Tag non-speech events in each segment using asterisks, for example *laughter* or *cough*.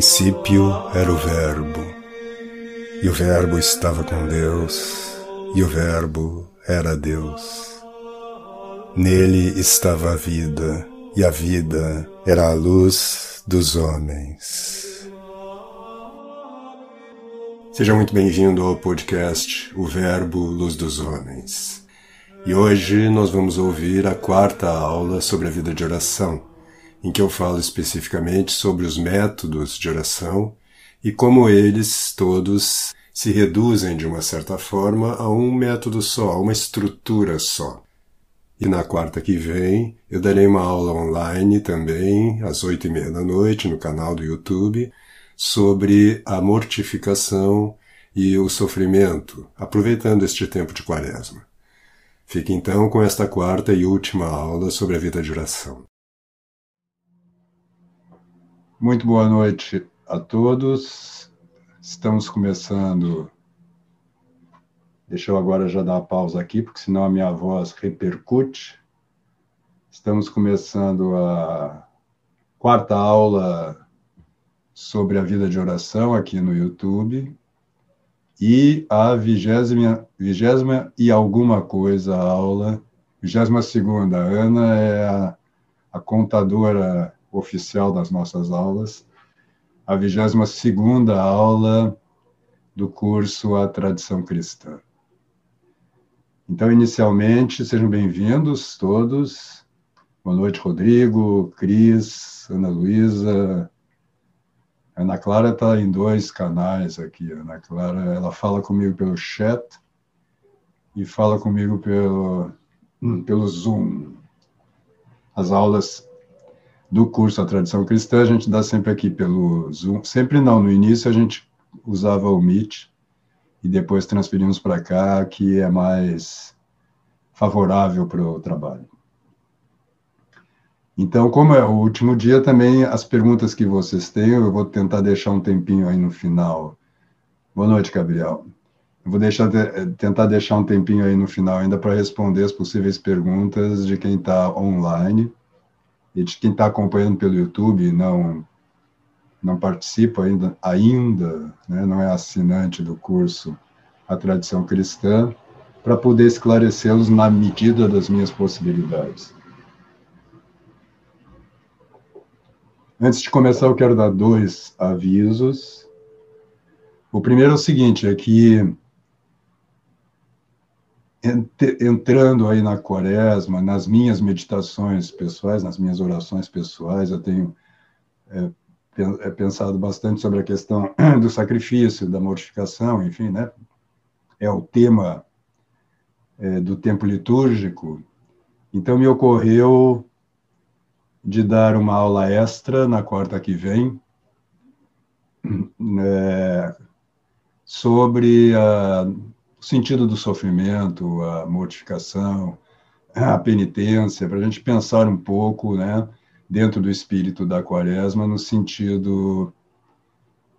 princípio era o Verbo, e o Verbo estava com Deus, e o Verbo era Deus. Nele estava a vida, e a vida era a luz dos homens. Seja muito bem-vindo ao podcast O Verbo Luz dos Homens. E hoje nós vamos ouvir a quarta aula sobre a vida de oração em que eu falo especificamente sobre os métodos de oração e como eles todos se reduzem de uma certa forma a um método só, a uma estrutura só. E na quarta que vem eu darei uma aula online também, às oito e meia da noite, no canal do YouTube, sobre a mortificação e o sofrimento, aproveitando este tempo de quaresma. Fique então com esta quarta e última aula sobre a vida de oração. Muito boa noite a todos. Estamos começando. Deixa eu agora já dar a pausa aqui, porque senão a minha voz repercute. Estamos começando a quarta aula sobre a vida de oração aqui no YouTube e a vigésima, vigésima e alguma coisa aula, vigésima segunda. Ana é a, a contadora oficial das nossas aulas, a 22ª aula do curso A Tradição Cristã. Então, inicialmente, sejam bem-vindos todos. Boa noite, Rodrigo, Cris, Ana Luísa. Ana Clara está em dois canais aqui. Ana Clara, ela fala comigo pelo chat e fala comigo pelo, pelo Zoom. As aulas do curso A Tradição Cristã, a gente dá sempre aqui pelo Zoom. Sempre não, no início a gente usava o Meet e depois transferimos para cá, que é mais favorável para o trabalho. Então, como é o último dia, também as perguntas que vocês têm, eu vou tentar deixar um tempinho aí no final. Boa noite, Gabriel. Eu vou deixar, tentar deixar um tempinho aí no final ainda para responder as possíveis perguntas de quem está online e de quem está acompanhando pelo YouTube e não não participa ainda, ainda né, não é assinante do curso A Tradição Cristã, para poder esclarecê-los na medida das minhas possibilidades. Antes de começar, eu quero dar dois avisos. O primeiro é o seguinte, é que entrando aí na quaresma, nas minhas meditações pessoais, nas minhas orações pessoais, eu tenho é, é, pensado bastante sobre a questão *clears throat* do sacrifício, da mortificação, enfim, né? É o tema é, do tempo litúrgico. Então, me ocorreu de dar uma aula extra na quarta que vem *clears throat* é, sobre a o sentido do sofrimento, a mortificação, a penitência, para a gente pensar um pouco, né, dentro do espírito da quaresma, no sentido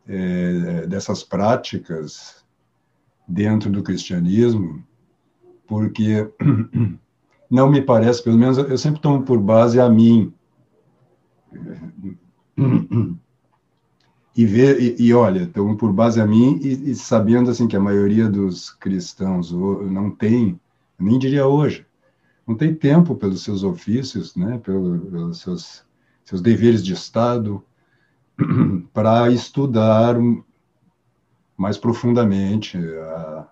é, dessas práticas dentro do cristianismo, porque *clears throat* não me parece, pelo menos eu sempre tomo por base a mim *clears throat* e ver e, e olha, então por base a mim e, e, sabendo assim que a maioria dos cristãos não tem, nem diria hoje, não tem tempo pelos seus ofícios, né, pelos, pelos seus seus deveres de Estado *clears throat* para estudar mais profundamente a,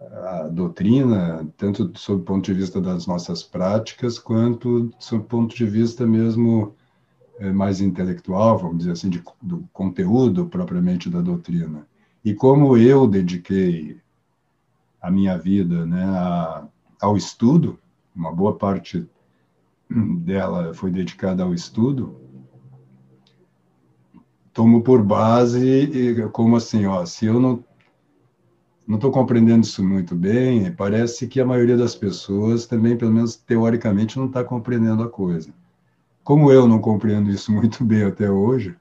a doutrina, tanto sob o ponto de vista das nossas práticas, quanto sob o ponto de vista mesmo mais intelectual, vamos dizer assim, de, do conteúdo propriamente da doutrina. E como eu dediquei a minha vida né, a, ao estudo, uma boa parte dela foi dedicada ao estudo, tomo por base como assim, ó, se eu não não estou compreendendo isso muito bem, parece que a maioria das pessoas também, pelo menos teoricamente, não está compreendendo a coisa. Como eu não compreendo isso *laughs* muito bem até hoje,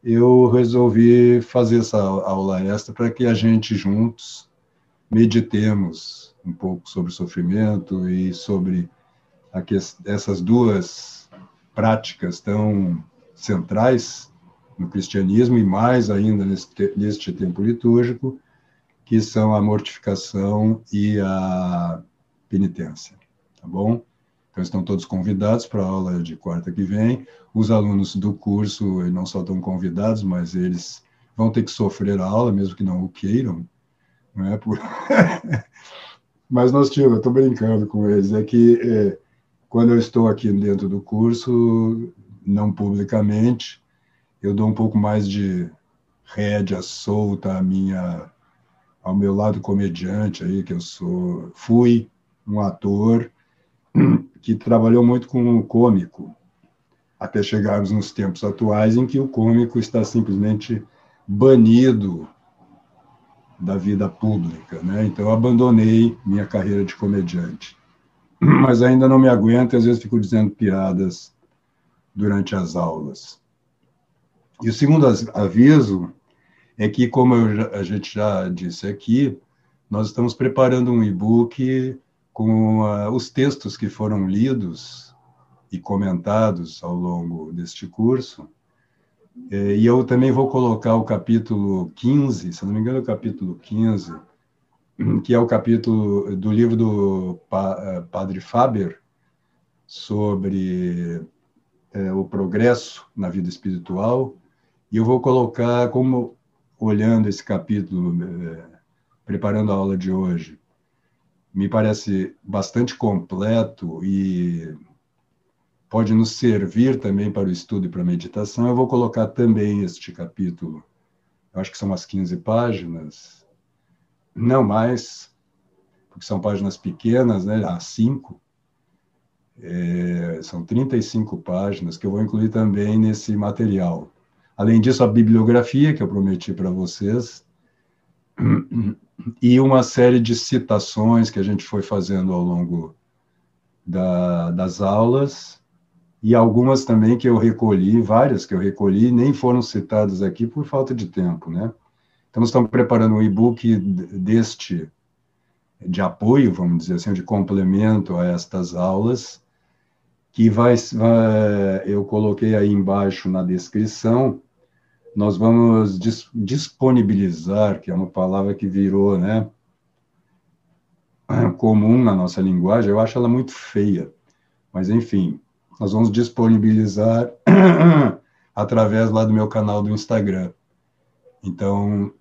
eu resolvi fazer essa aula extra para que a gente juntos meditemos um pouco sobre sofrimento e sobre essas duas práticas tão centrais no cristianismo e mais ainda neste, neste tempo litúrgico, que são a mortificação e a penitência, tá bom? Então estão todos convidados para a aula de quarta que vem. Os alunos do curso não só estão convidados, mas eles vão ter que sofrer a aula, mesmo que não o queiram, não é? Por... *laughs* mas nós tínhamos, eu estou brincando com eles, é que é, quando eu estou aqui dentro do curso, não publicamente, eu dou um pouco mais de rédea solta minha ao meu lado comediante aí que eu sou fui um ator *clears throat* que trabalhou muito com o cômico até chegarmos nos tempos atuais em que o cômico está simplesmente banido da vida pública, né? Então abandonei minha carreira de comediante, *clears throat* mas ainda não me aguento e às vezes fico dizendo piadas durante as aulas. E o segundo aviso é que, como a gente já disse aqui, nós estamos preparando um e-book com uh, os textos que foram lidos e comentados ao longo deste curso. E eu também vou colocar o capítulo 15, se não me engano, o capítulo 15, *clears throat* que é o capítulo do livro do uh, Padre Faber sobre uh, o progresso na vida espiritual e eu vou colocar como, olhando esse capítulo, é, preparando a aula de hoje, me parece bastante completo e pode nos servir também para o estudo e para a meditação. Eu vou colocar também este capítulo, acho que são umas 15 páginas, não mais, porque são páginas pequenas, né? Há cinco. É, são 35 páginas que eu vou incluir também nesse material. Além disso, a bibliografia que eu prometi para vocês *clears throat* e uma série de citações que a gente foi fazendo ao longo da, das aulas e algumas também que eu recolhi, várias que eu recolhi, nem foram citadas aqui por falta de tempo, né? Então, estamos preparando um e-book deste, de apoio, vamos dizer assim, de complemento a estas aulas, que vai, vai eu coloquei aí embaixo na descrição, nós vamos dis disponibilizar, que é uma palavra que virou, né, comum na nossa linguagem, eu acho ela muito feia, mas enfim, nós vamos disponibilizar *coughs* através lá do meu canal do Instagram. Então,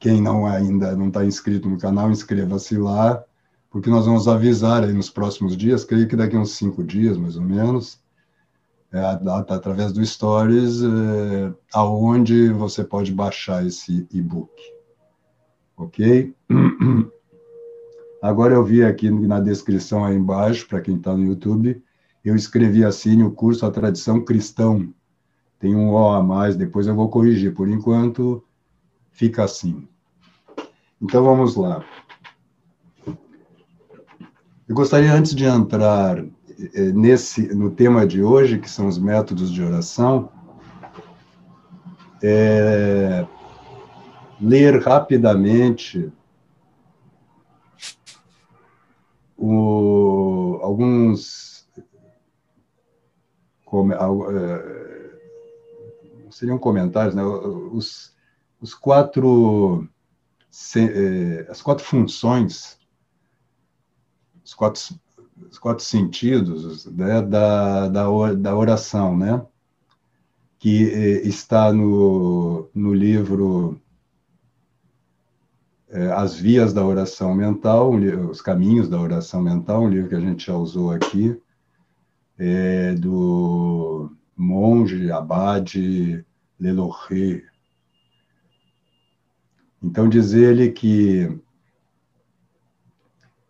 quem não ainda não está inscrito no canal, inscreva-se lá, porque nós vamos avisar aí nos próximos dias, creio que daqui a uns cinco dias, mais ou menos, é, através do Stories, é, aonde você pode baixar esse e-book. Ok? *clears throat* Agora eu vi aqui na descrição aí embaixo, para quem está no YouTube, eu escrevi assim o curso A Tradição Cristão. Tem um O a mais, depois eu vou corrigir. Por enquanto, fica assim. Então vamos lá. Eu gostaria, antes de entrar nesse no tema de hoje, que são os métodos de oração, é, ler rapidamente o, alguns como, é, seriam comentários, né? os, os quatro as quatro funções, os quatro os quatro sentidos né, da, da, da oração, né? que eh, está no, no livro eh, As Vias da Oração Mental, Os Caminhos da Oração Mental, um livro que a gente já usou aqui, é, do monge Abade Leloré. Então, diz ele que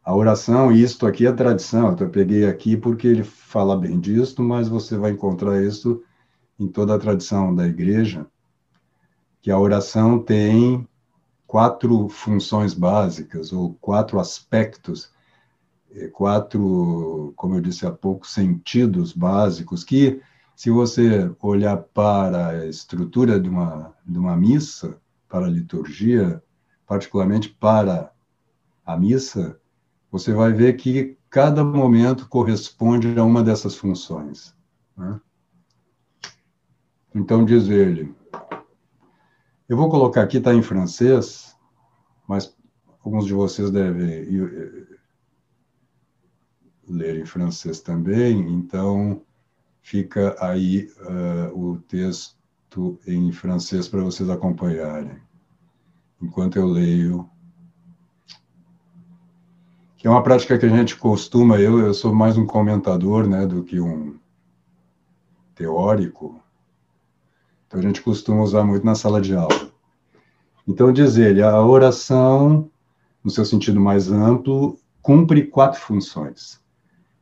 a oração, isto aqui é tradição, eu peguei aqui porque ele fala bem disso, mas você vai encontrar isso em toda a tradição da igreja, que a oração tem quatro funções básicas, ou quatro aspectos, quatro, como eu disse há pouco, sentidos básicos, que, se você olhar para a estrutura de uma, de uma missa, para a liturgia, particularmente para a missa, você vai ver que cada momento corresponde a uma dessas funções. Né? Então diz ele, eu vou colocar aqui, está em francês, mas alguns de vocês devem eh, ler em francês também, então fica aí uh, o texto em francês para vocês acompanharem, enquanto eu leio. É uma prática que a gente costuma, eu, eu sou mais um comentador né, do que um teórico, então a gente costuma usar muito na sala de aula. Então diz ele, a oração, no seu sentido mais amplo, cumpre quatro funções.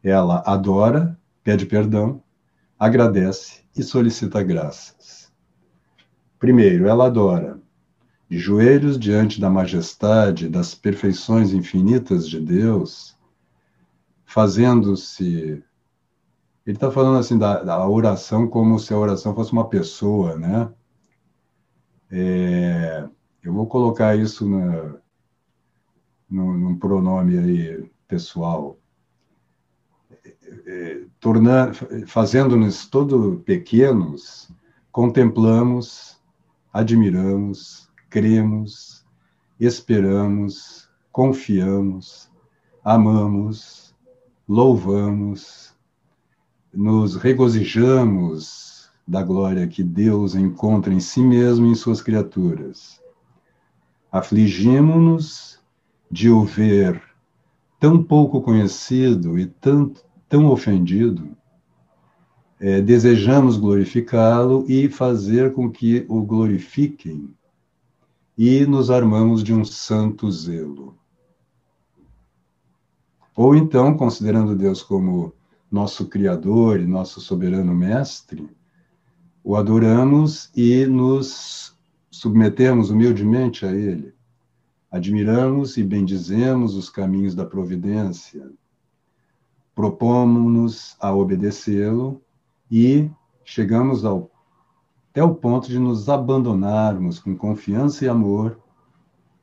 Ela adora, pede perdão, agradece e solicita graças. Primeiro, ela adora, de joelhos diante da majestade, das perfeições infinitas de Deus, fazendo-se ele está falando assim da, da, oração como se a oração fosse uma pessoa, né? É, eu vou colocar isso na, no, num pronome aí pessoal. É, tornando, fazendo-nos todo pequenos, contemplamos, admiramos, cremos, esperamos, confiamos, amamos, louvamos, nos regozijamos da glória que Deus encontra em si mesmo e em suas criaturas. Afligimos-nos de o ver tão pouco conhecido e tão, tão ofendido. É, desejamos glorificá-lo e fazer com que o glorifiquem, e nos armamos de um santo zelo. Ou então, considerando Deus como nosso Criador e nosso soberano Mestre, o adoramos e nos submetemos humildemente a Ele. Admiramos e bendizemos os caminhos da providência. Propomos-nos a obedecê-lo e chegamos ao, até o ponto de nos abandonarmos com confiança e amor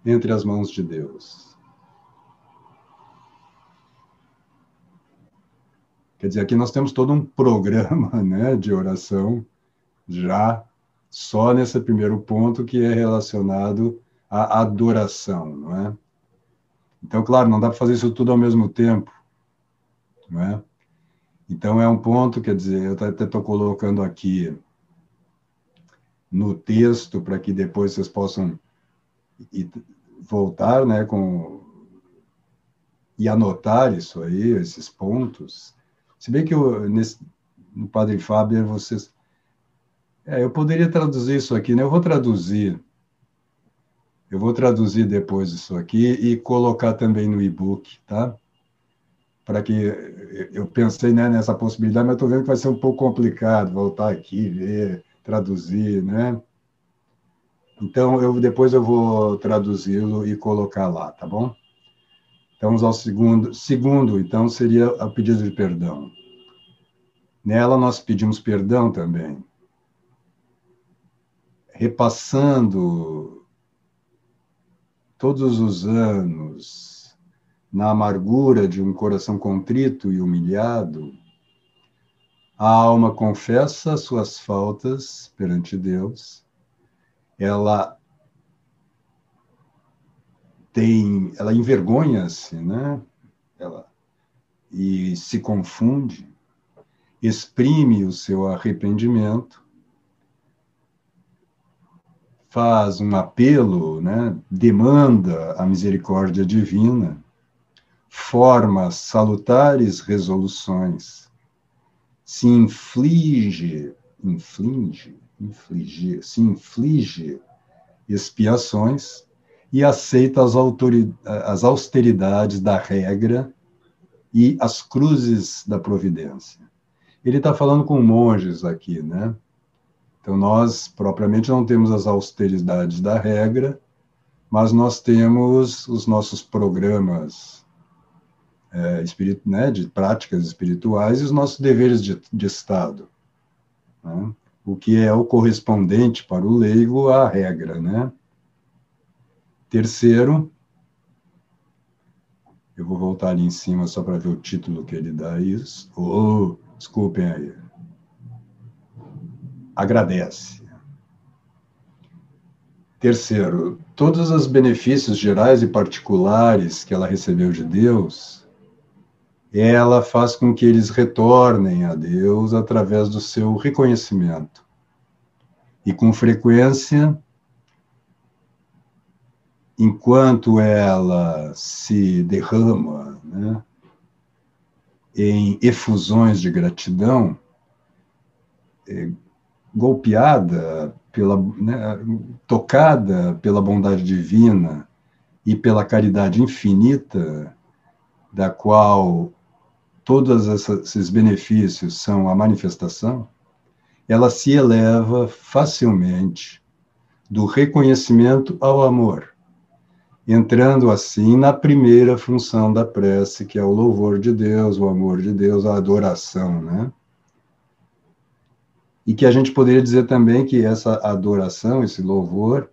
entre as mãos de Deus. Quer dizer, aqui nós temos todo um programa *laughs* né, de oração já só nesse primeiro ponto que é relacionado à adoração, não é? Então, claro, não dá para fazer isso tudo ao mesmo tempo, não é? Então, é um ponto, quer dizer, eu até estou colocando aqui no texto para que depois vocês possam voltar, né, com e anotar isso aí, esses pontos, se bem que eu, nesse, no Padre Fábio, vocês. É, eu poderia traduzir isso aqui, né? Eu vou traduzir. Eu vou traduzir depois isso aqui e colocar também no e-book, tá? Para que eu pensei né, nessa possibilidade, mas estou vendo que vai ser um pouco complicado voltar aqui, ver, traduzir, né? Então, eu, depois eu vou traduzi-lo e colocar lá, tá bom? Então, vamos ao segundo. Segundo, então, seria o pedido de perdão. Nela, nós pedimos perdão também. Repassando todos os anos na amargura de um coração contrito e humilhado, a alma confessa suas faltas perante Deus, ela tem, ela envergonha-se, né? Ela e se confunde, exprime o seu arrependimento, faz um apelo, né? Demanda a misericórdia divina, forma salutares resoluções, se inflige, inflige, inflige, se inflige expiações e aceita as, as austeridades da regra e as cruzes da providência. Ele está falando com monges aqui, né? Então, nós propriamente não temos as austeridades da regra, mas nós temos os nossos programas é, né, de práticas espirituais e os nossos deveres de, de Estado. Né? O que é o correspondente para o leigo à regra, né? Terceiro, eu vou voltar ali em cima só para ver o título que ele dá isso. Oh, desculpem aí. agradece. Terceiro, todos os benefícios gerais e particulares que ela recebeu de Deus, ela faz com que eles retornem a Deus através do seu reconhecimento. E com frequência, enquanto ela se derrama né, em efusões de gratidão, é, golpeada pela né, tocada pela bondade divina e pela caridade infinita, da qual todos esses benefícios são a manifestação, ela se eleva facilmente do reconhecimento ao amor, entrando assim na primeira função da prece, que é o louvor de Deus, o amor de Deus, a adoração, né? E que a gente poderia dizer também que essa adoração, esse louvor,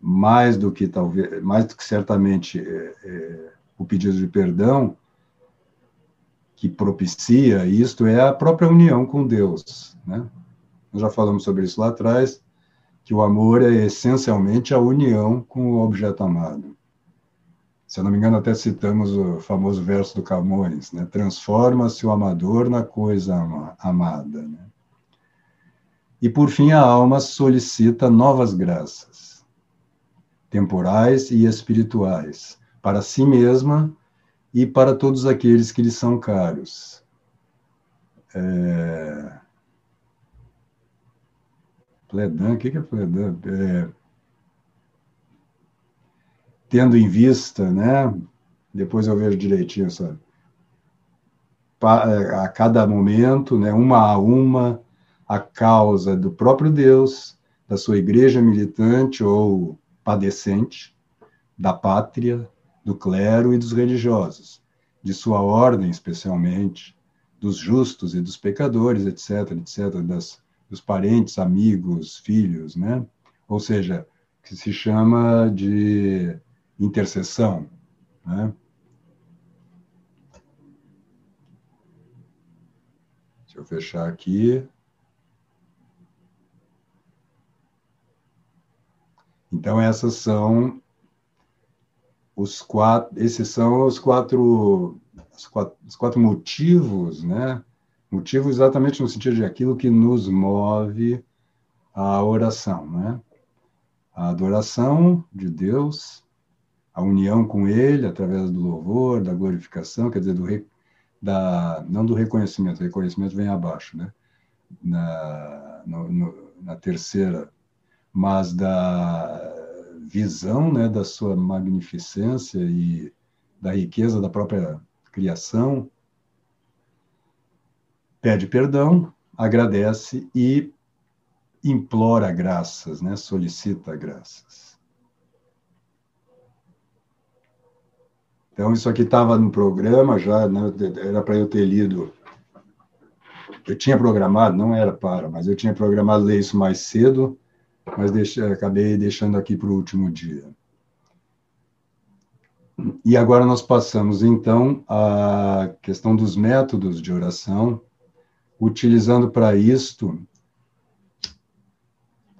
mais do que talvez, mais do que certamente é, é, o pedido de perdão, que propicia isto é a própria união com Deus, né? Nós já falamos sobre isso lá atrás, que o amor é essencialmente a união com o objeto amado. Se eu não me engano, até citamos o famoso verso do Camões, né? Transforma-se o amador na coisa amada, né? E por fim, a alma solicita novas graças, temporais e espirituais, para si mesma e para todos aqueles que lhe são caros. É... Pledan, o que é pledan? É... Tendo em vista, né? Depois eu vejo direitinho, sabe? A cada momento, né? Uma a uma, a causa do próprio Deus, da sua igreja militante ou padecente, da pátria, do clero e dos religiosos, de sua ordem especialmente, dos justos e dos pecadores, etc., etc., das, dos parentes, amigos, filhos, né? Ou seja, que se chama de intercessão, né? Deixa eu fechar aqui. Então, essas são os quatro, esses são os quatro, os quatro, os quatro motivos, né? Motivo exatamente no sentido de aquilo que nos move a oração, né? A adoração de Deus, a união com Ele através do louvor, da glorificação, quer dizer, do re, da, não do reconhecimento, o reconhecimento vem abaixo, né? Na, no, no, na terceira mas da visão né, da sua magnificência e da riqueza da própria criação, pede perdão, agradece e implora graças, né, solicita graças. Então, isso aqui estava no programa já, né, era para eu ter lido. Eu tinha programado, não era para, mas eu tinha programado ler isso mais cedo, mas deixe, acabei deixando aqui para o último dia. E agora nós passamos, então, à questão dos métodos de oração, utilizando para isto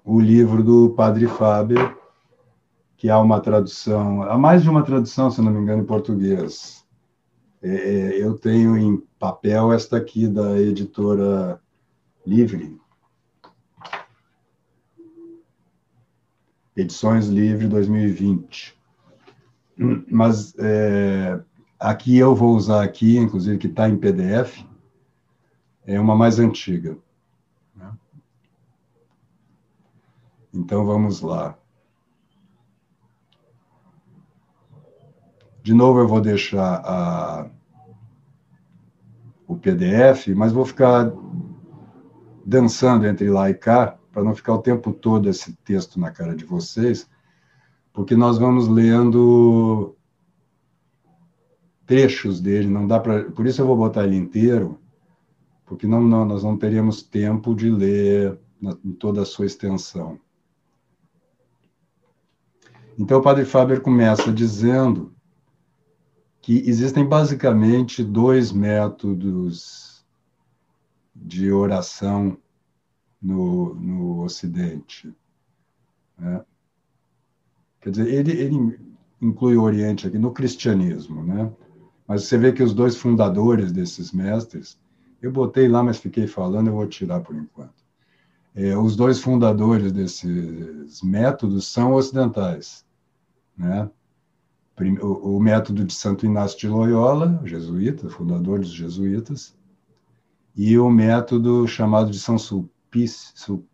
o livro do Padre Faber, que há uma tradução, há mais de uma tradução, se não me engano, em português. É, eu tenho em papel esta aqui da editora Livre, Edições Livre 2020. Mas é, aqui eu vou usar aqui, inclusive que está em PDF, é uma mais antiga. Né? Então vamos lá. De novo eu vou deixar a, o PDF, mas vou ficar dançando entre lá e cá para não ficar o tempo todo esse texto na cara de vocês, porque nós vamos lendo trechos dele, não dá para, por isso eu vou botar ele inteiro, porque não, não nós não teríamos tempo de ler na, em toda a sua extensão. Então o Padre Faber começa dizendo que existem basicamente dois métodos de oração no, no Ocidente. Né? Quer dizer, ele, ele inclui o Oriente aqui no cristianismo, né? Mas você vê que os dois fundadores desses mestres, eu botei lá, mas fiquei falando, eu vou tirar por enquanto. É, os dois fundadores desses métodos são ocidentais, né? O, método de Santo Inácio de Loyola, jesuíta, fundador dos jesuítas, e o método chamado de São Sulpício,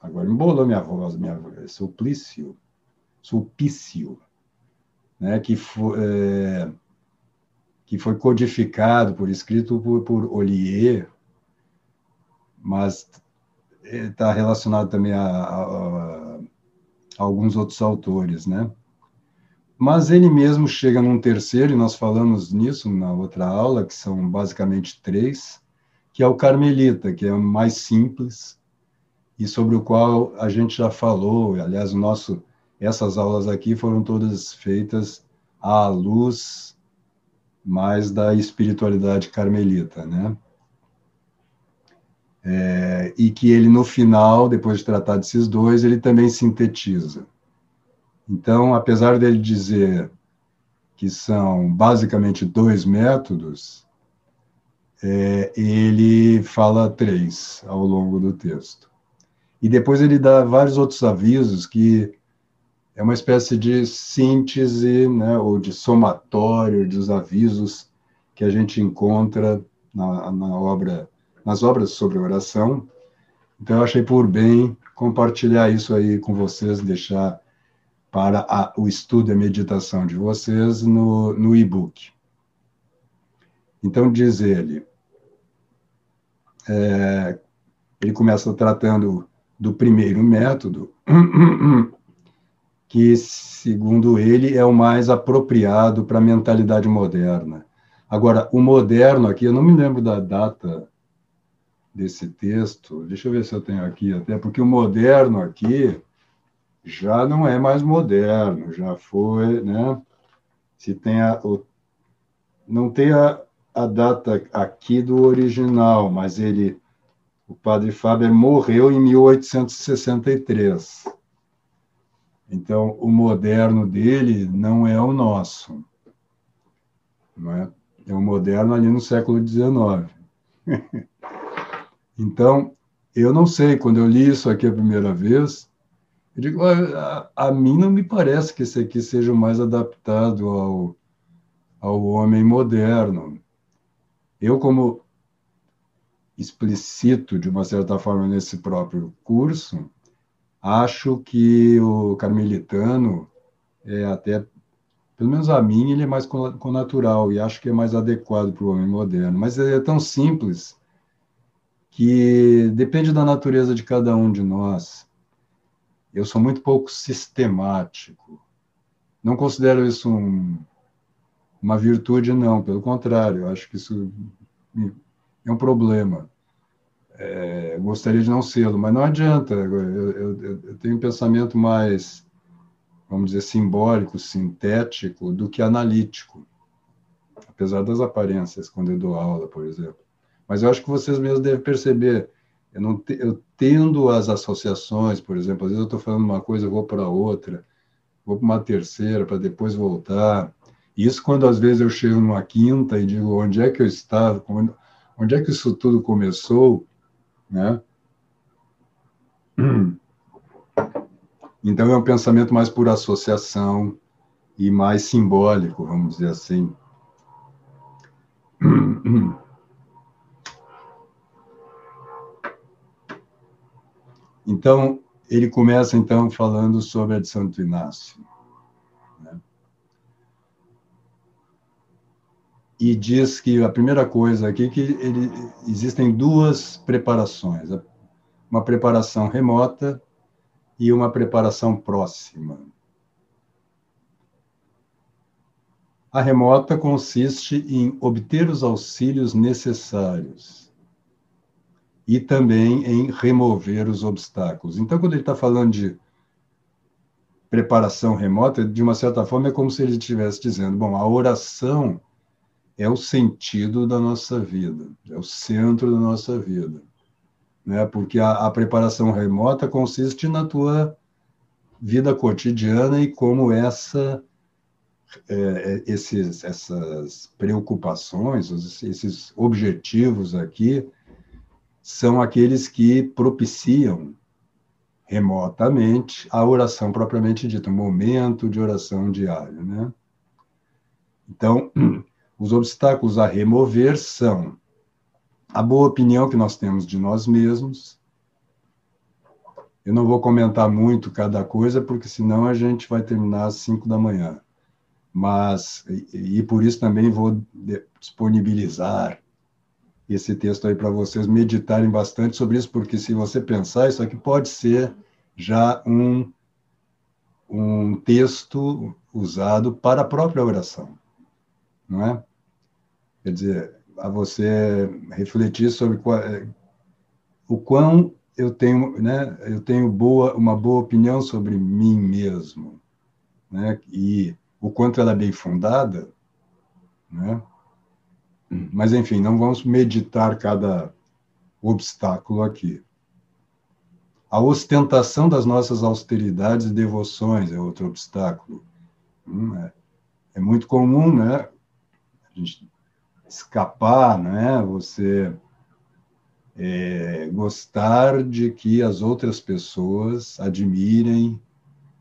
agora embolou minha voz, minha Suplício, Sulpício, né? Que foi é, que foi codificado por escrito por, por Ollier, mas está relacionado também a, a, a, alguns outros autores, né? Mas ele mesmo chega num terceiro, e nós falamos nisso na outra aula, que são basicamente três, que é o carmelita, que é mais simples e sobre o qual a gente já falou. Aliás, o nosso, essas aulas aqui foram todas feitas à luz mais da espiritualidade carmelita, né? É, e que ele, no final, depois de tratar desses dois, ele também sintetiza. Então, apesar dele dizer que são basicamente dois métodos, é, ele fala três ao longo do texto. E depois ele dá vários outros avisos que é uma espécie de síntese, né, ou de somatório dos avisos que a gente encontra na, na obra, nas obras sobre oração. Então, eu achei por bem compartilhar isso aí com vocês, deixar para a, o estudo e a meditação de vocês no, no e-book. Então, diz ele, é, ele começa tratando do primeiro método, que, segundo ele, é o mais apropriado para a mentalidade moderna. Agora, o moderno aqui, eu não me lembro da data desse texto, deixa eu ver se eu tenho aqui até, porque o moderno aqui já não é mais moderno, já foi, né? Se tem a, o, não tem a, a data aqui do original, mas ele, o padre Faber morreu em 1863. Então, o moderno dele não é o nosso. Não é? é o moderno ali no século XIX. *laughs* então, eu não sei, quando eu li isso aqui a primeira vez, eu digo, a, a mim não me parece que esse aqui seja o mais adaptado ao, ao homem moderno. Eu, como explicito, de uma certa forma, nesse próprio curso, Acho que o carmelitano é até, pelo menos a mim, ele é mais natural e acho que é mais adequado para o homem moderno. Mas é tão simples que depende da natureza de cada um de nós. Eu sou muito pouco sistemático. Não considero isso um, uma virtude, não. Pelo contrário, acho que isso é um problema. É, gostaria de não sê-lo, mas não adianta. Eu, eu, eu, tenho um pensamento mais, vamos dizer, simbólico, sintético, do que analítico, apesar das aparências, quando eu dou aula, por exemplo. Mas eu acho que vocês mesmos devem perceber. Eu, não te, eu tendo as associações, por exemplo, às vezes eu estou falando uma coisa, eu vou para outra, vou para uma terceira, para depois voltar. Isso quando às vezes eu chego numa quinta e digo onde é que eu estava, onde é que isso tudo começou, né? Então é um pensamento mais por associação e mais simbólico, vamos dizer assim. Então ele começa então falando sobre a de Santo Inácio. E diz que a primeira coisa aqui é que ele, existem duas preparações, uma preparação remota e uma preparação próxima. A remota consiste em obter os auxílios necessários e também em remover os obstáculos. Então, quando ele está falando de preparação remota, de uma certa forma é como se ele estivesse dizendo: bom, a oração é o sentido da nossa vida, é o centro da nossa vida. né? Porque a, a preparação remota consiste na tua vida cotidiana e como essa é, é esses, essas preocupações, esses objetivos aqui, são aqueles que propiciam remotamente a oração propriamente dita, o momento de oração diário, né? Então, *clears throat* os obstáculos a remover são a boa opinião que nós temos de nós mesmos. Eu não vou comentar muito cada coisa, porque senão a gente vai terminar às 5 da manhã. Mas, e, e por isso também vou disponibilizar esse texto aí para vocês meditarem bastante sobre isso, porque se você pensar, isso aqui pode ser já um, um texto usado para a própria oração, não é? Quer dizer, a você refletir sobre qual, é, o quão eu tenho, né, eu tenho boa, uma boa opinião sobre mim mesmo, né, e o quanto ela é bem fundada, né, mas, enfim, não vamos meditar cada obstáculo aqui. A ostentação das nossas austeridades e devoções é outro obstáculo. Hum, é, é muito comum, né? A gente escapar, né? Você é, gostar de que as outras pessoas admirem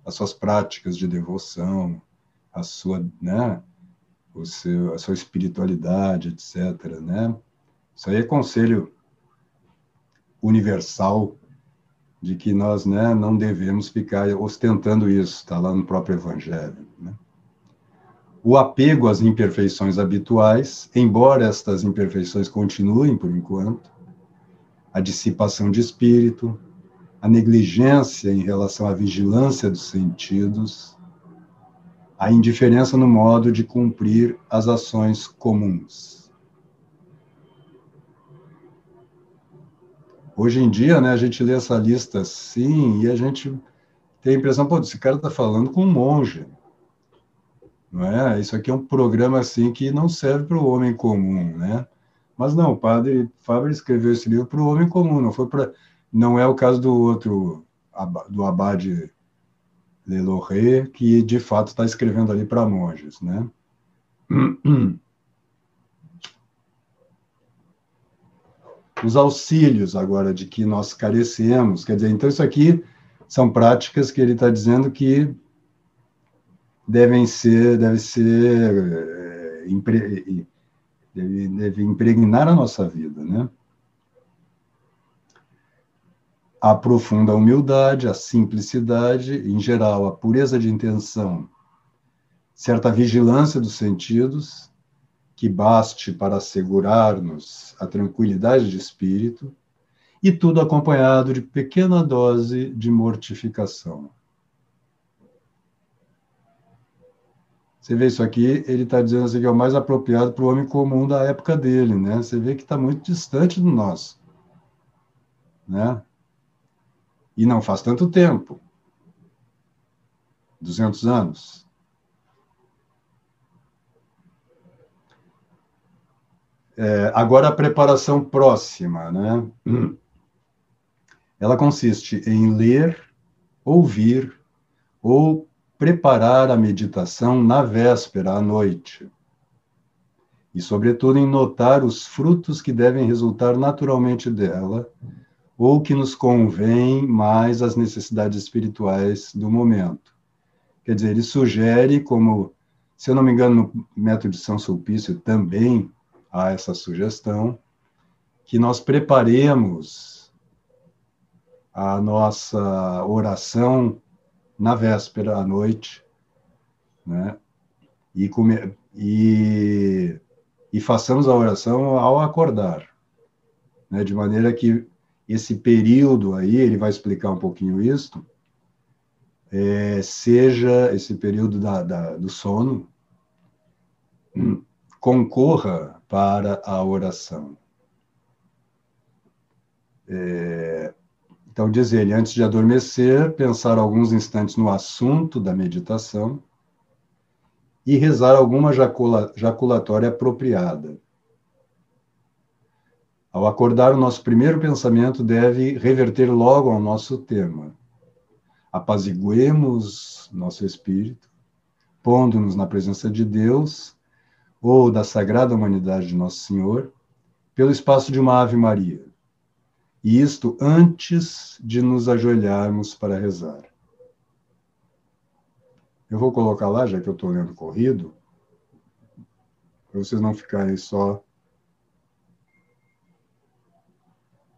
as suas práticas de devoção, a sua, né? o seu, a sua espiritualidade, etc. Né? Isso aí é conselho universal de que nós né, não devemos ficar ostentando isso, está lá no próprio Evangelho. Né? O apego às imperfeições habituais, embora estas imperfeições continuem por enquanto, a dissipação de espírito, a negligência em relação à vigilância dos sentidos, a indiferença no modo de cumprir as ações comuns. Hoje em dia, né, a gente lê essa lista assim e a gente tem a impressão, pô, esse cara está falando com um monge. Não é? Isso aqui é um programa assim que não serve para o homem comum, né? Mas não, o padre Fábio escreveu esse livro para o homem comum, não foi para não é o caso do outro do abade Leloré, que de fato está escrevendo ali para monges, né? *clears throat* Os auxílios agora de que nós carecemos, quer dizer, então isso aqui são práticas que ele está dizendo que devem ser, deve ser, é, deve, deve impregnar a nossa vida, né? a profunda humildade, a simplicidade, em geral, a pureza de intenção, certa vigilância dos sentidos, que baste para assegurar-nos a tranquilidade de espírito, e tudo acompanhado de pequena dose de mortificação. Você vê isso aqui, ele está dizendo assim que é o mais apropriado para o homem comum da época dele, né? Você vê que está muito distante do nosso, né? E não faz tanto tempo 200 anos. É, agora a preparação próxima, né? Ela consiste em ler, ouvir ou preparar a meditação na véspera, à noite. E, sobretudo, em notar os frutos que devem resultar naturalmente dela, ou que nos convém mais às necessidades espirituais do momento. Quer dizer, ele sugere, como, se eu não me engano, no método de São Sulpício também há essa sugestão, que nós preparemos a nossa oração na véspera à noite, né? E, come, e, e façamos a oração ao acordar, né? De maneira que esse período aí, ele vai explicar um pouquinho isso, é, seja esse período da, da, do sono, concorra para a oração. É, então, diz ele, antes de adormecer, pensar alguns instantes no assunto da meditação e rezar alguma jacula, jaculatória apropriada Ao acordar, o nosso primeiro pensamento deve reverter logo ao nosso tema. Apaziguemos nosso espírito, pondo-nos na presença de Deus ou da sagrada humanidade de Nosso Senhor, pelo espaço de uma Ave Maria. E isto antes de nos ajoelharmos para rezar. Eu vou colocar lá, já que eu estou lendo corrido, para vocês não ficarem só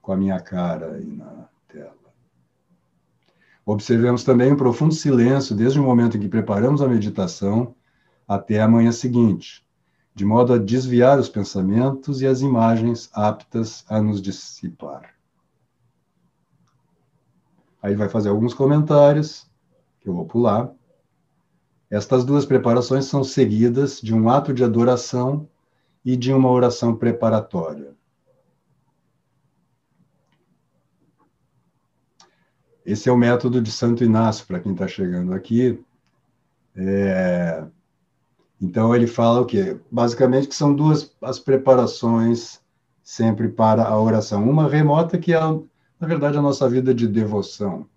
com a minha cara aí na tela. Observemos também um profundo silêncio desde o momento em que preparamos a meditação até a manhã seguinte, de modo a desviar os pensamentos e as imagens aptas a nos dissipar. Aí vai fazer alguns comentários, que eu vou pular. Estas duas preparações são seguidas de um ato de adoração e de uma oração preparatória. Esse é o método de Santo Inácio, para quem está chegando aqui. É... Então, ele fala o quê? Basicamente, que são duas as preparações sempre para a oração. Uma remota, que é, na verdade, a nossa vida de devoção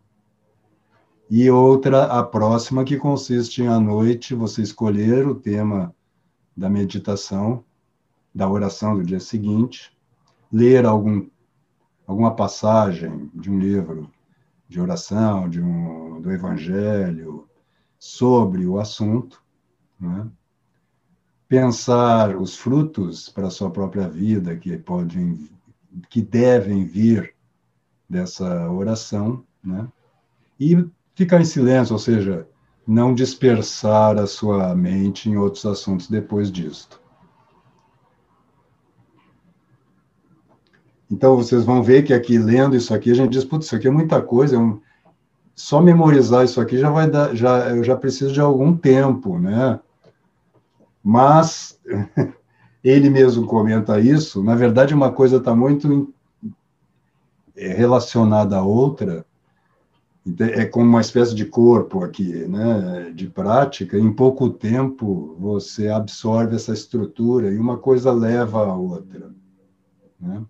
e outra, a próxima, que consiste em à noite você escolher o tema da meditação, da oração do dia seguinte, ler algum, alguma passagem de um livro de oração, de um, do Evangelho, sobre o assunto, né? pensar os frutos para a sua própria vida que podem, que devem vir dessa oração, né? e ficar em silêncio, ou seja, não dispersar a sua mente em outros assuntos depois disto. Então, vocês vão ver que aqui, lendo isso aqui, a gente diz, putz, isso aqui é muita coisa, é um... só memorizar isso aqui já vai dar, já, eu já preciso de algum tempo, né? Mas, *laughs* ele mesmo comenta isso, na verdade, uma coisa está muito é, relacionada à outra, é como uma espécie de corpo aqui, né, de prática, em pouco tempo você absorve essa estrutura e uma coisa leva a outra. Né?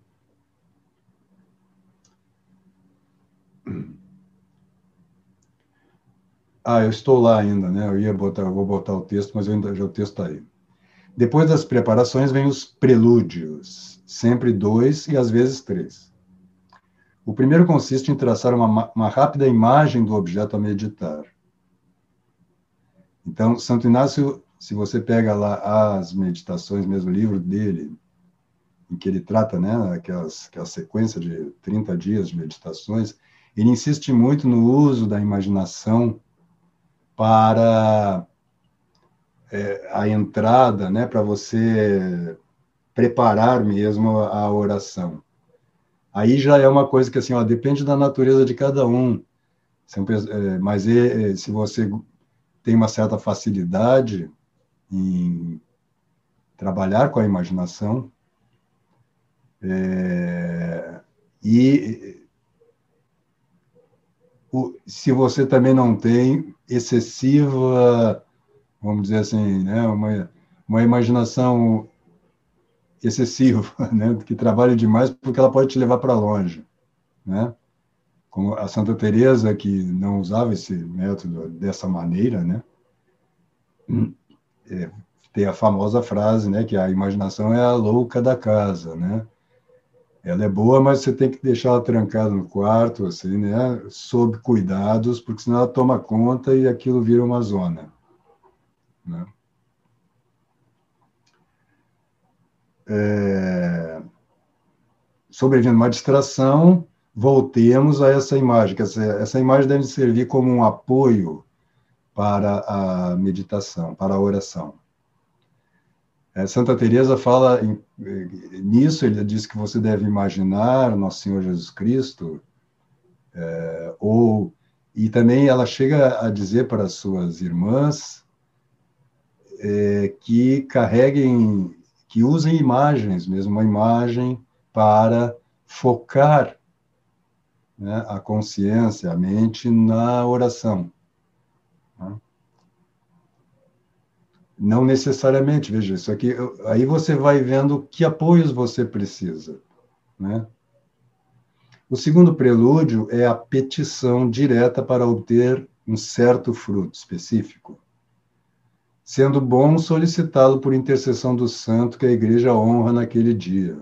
Ah, eu estou lá ainda, né? Eu ia botar, eu vou botar o texto, mas ainda já o texto está aí. Depois das preparações vem os prelúdios, sempre dois e às vezes três. O primeiro consiste em traçar uma, uma rápida imagem do objeto a meditar. Então, Santo Inácio, se você pega lá as meditações, mesmo o livro dele, em que ele trata né, aquelas, aquela sequência de 30 dias de meditações, ele insiste muito no uso da imaginação para é, a entrada, né, para você preparar mesmo a oração. Aí já é uma coisa que, assim, ó, depende da natureza de cada um. É, mas é, é, se você tem uma certa facilidade em trabalhar com a imaginação, é, e o, se você também não tem excessiva, vamos dizer assim, né, uma, uma imaginação excessivo, *laughs* né? que trabalha demais porque ela pode te levar para longe, né? Como a Santa Teresa que não usava esse método dessa maneira, né? É, tem a famosa frase, né, que a imaginação é a louca da casa, né? Ela é boa, mas você tem que deixar ela trancada no quarto, assim, né, sob cuidados, porque senão ela toma conta e aquilo vira uma zona, né? É, sobrevivendo uma distração, voltemos a essa imagem, que essa, essa imagem deve servir como um apoio para a meditação, para a oração. É, Santa Teresa fala em, nisso, ele diz que você deve imaginar Nosso Senhor Jesus Cristo, é, ou e também ela chega a dizer para as suas irmãs é, que carreguem que usem imagens, mesmo uma imagem, para focar né, a consciência, a mente na oração. Né? Não necessariamente, veja, isso aqui, aí você vai vendo que apoios você precisa. Né? O segundo prelúdio é a petição direta para obter um certo fruto específico, sendo bom solicitá-lo por intercessão do santo que a igreja honra naquele dia.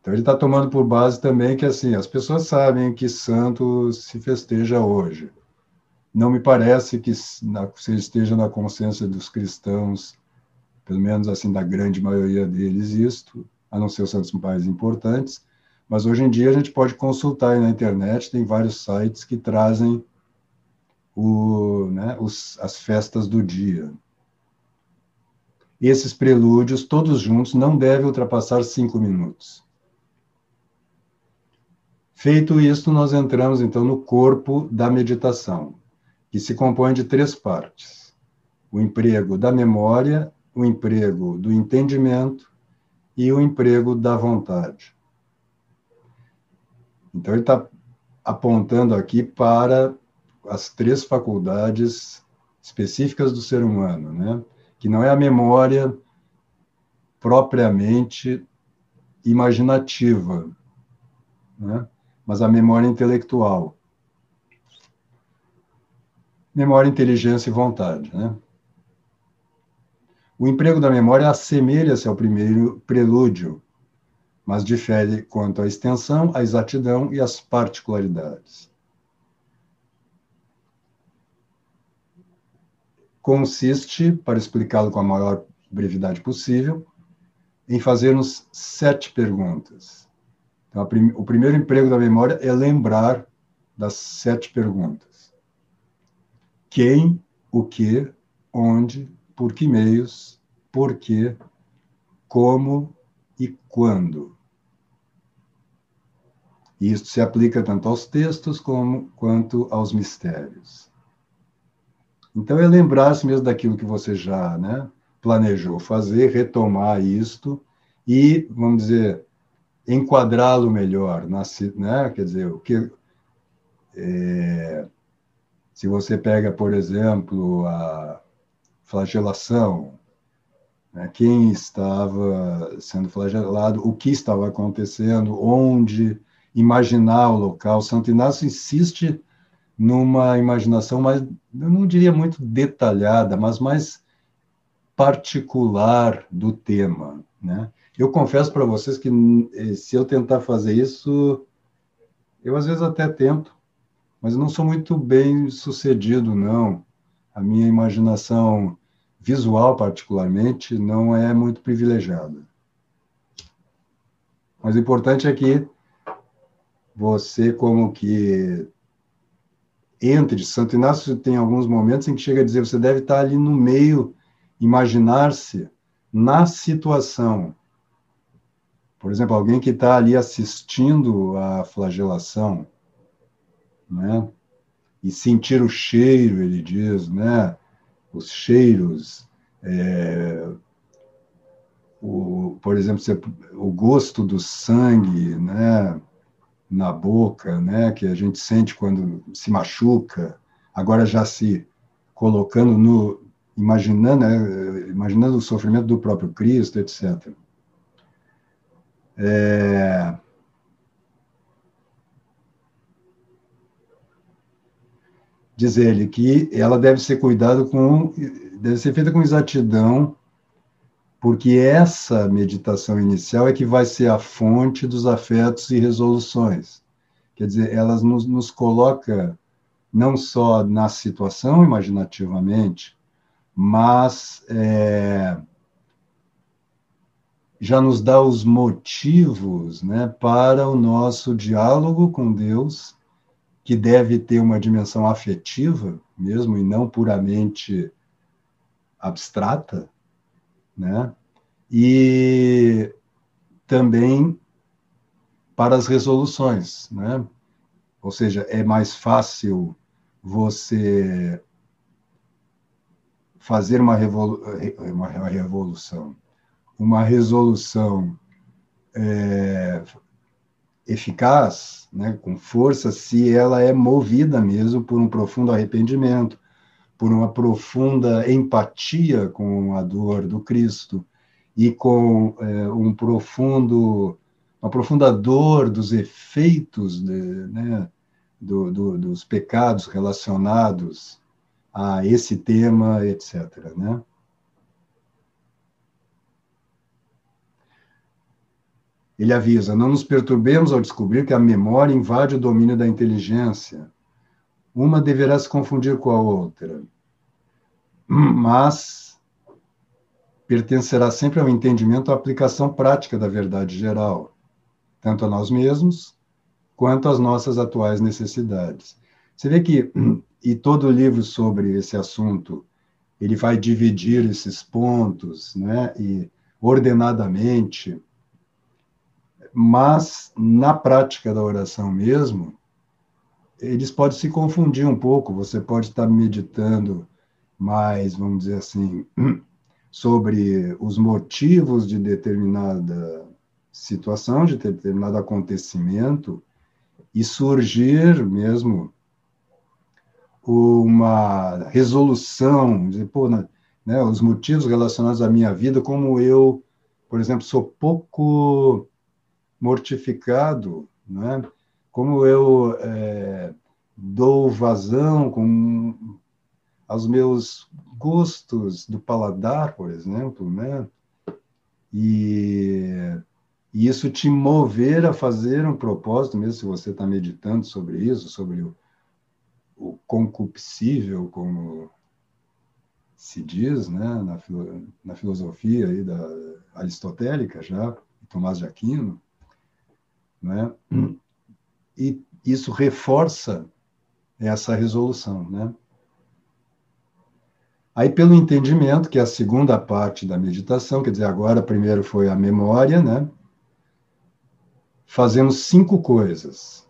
Então ele está tomando por base também que assim as pessoas sabem que santo se festeja hoje. Não me parece que se esteja na consciência dos cristãos, pelo menos assim da grande maioria deles, isto, a não ser os santos mais importantes. Mas hoje em dia a gente pode consultar aí na internet, tem vários sites que trazem o, né, os, as festas do dia. Esses prelúdios, todos juntos, não devem ultrapassar cinco minutos. Feito isto, nós entramos então no corpo da meditação, que se compõe de três partes: o emprego da memória, o emprego do entendimento e o emprego da vontade. Então, ele está apontando aqui para as três faculdades específicas do ser humano, né? que não é a memória propriamente imaginativa, né? mas a memória intelectual. Memória, inteligência e vontade. Né? O emprego da memória assemelha-se ao primeiro prelúdio, mas difere quanto à extensão, à exatidão e às particularidades. Consiste, para explicá-lo com a maior brevidade possível, em fazermos sete perguntas então, prim o primeiro emprego da memória é lembrar das sete perguntas: quem, o que, onde, por que meios, por quê, como e quando. E isso se aplica tanto aos textos como quanto aos mistérios. Então é lembrar-se mesmo daquilo que você já né, planejou fazer, retomar isto e, vamos dizer, enquadrá-lo melhor, na, né? quer dizer, o que é, se você pega, por exemplo, a flagelação, né? quem estava sendo flagelado, o que estava acontecendo, onde, imaginar o local. Santo Inácio insiste numa imaginação mais, eu não diria muito detalhada, mas mais particular do tema, né? Eu confesso para vocês que eh, se eu tentar fazer isso, eu às vezes até tento, mas não sou muito bem sucedido, não. A minha imaginação visual, particularmente, não é muito privilegiada. Mas o importante é que você, como que entre, Santo Inácio tem alguns momentos em que chega a dizer, você deve estar ali no meio, imaginar-se na situação, por exemplo, alguém que está ali assistindo à flagelação, né? E sentir o cheiro, ele diz, né? Os cheiros, é, o, por exemplo, o gosto do sangue, né? Na boca, né? Que a gente sente quando se machuca. Agora já se colocando no, imaginando, né? imaginando o sofrimento do próprio Cristo, etc. É... Diz ele que ela deve ser cuidada com, deve ser feita com exatidão, porque essa meditação inicial é que vai ser a fonte dos afetos e resoluções. Quer dizer, elas nos, nos coloca não só na situação imaginativamente, mas é, já nos dá os motivos né, para o nosso diálogo com Deus, que deve ter uma dimensão afetiva mesmo, e não puramente abstrata, né? e também para as resoluções. Né? Ou seja, é mais fácil você fazer uma, revolu uma revolução uma resolução é, eficaz, né, com força, se ela é movida mesmo por um profundo arrependimento, por uma profunda empatia com a dor do Cristo e com é, um profundo uma profunda dor dos efeitos de, né, do, do, dos pecados relacionados a esse tema, etc. Né? Ele avisa: não nos perturbemos ao descobrir que a memória invade o domínio da inteligência. Uma deverá se confundir com a outra, mas pertencerá sempre ao entendimento a aplicação prática da verdade geral, tanto a nós mesmos quanto às nossas atuais necessidades. Você vê que, e todo livro sobre esse assunto, ele vai dividir esses pontos, né, e ordenadamente mas na prática da oração mesmo, eles podem se confundir um pouco. Você pode estar meditando mais, vamos dizer assim, *clears throat* sobre os motivos de determinada situação, de determinado acontecimento, e surgir mesmo uma resolução, dizer, pô, né, os motivos relacionados à minha vida, como eu, por exemplo, sou pouco mortificado, né? Como eu é, dou vazão com, aos meus gostos do paladar, por exemplo, né? E, e isso te mover a fazer um propósito, mesmo se você está meditando sobre isso, sobre o, o concupiscível, como se diz, né, na, na filosofia aí da aristotélica já, Tomás de Aquino, né? E isso reforça essa resolução, né? Aí, pelo entendimento, que é a segunda parte da meditação, quer dizer, agora primeiro foi a memória, né? Fazemos cinco coisas.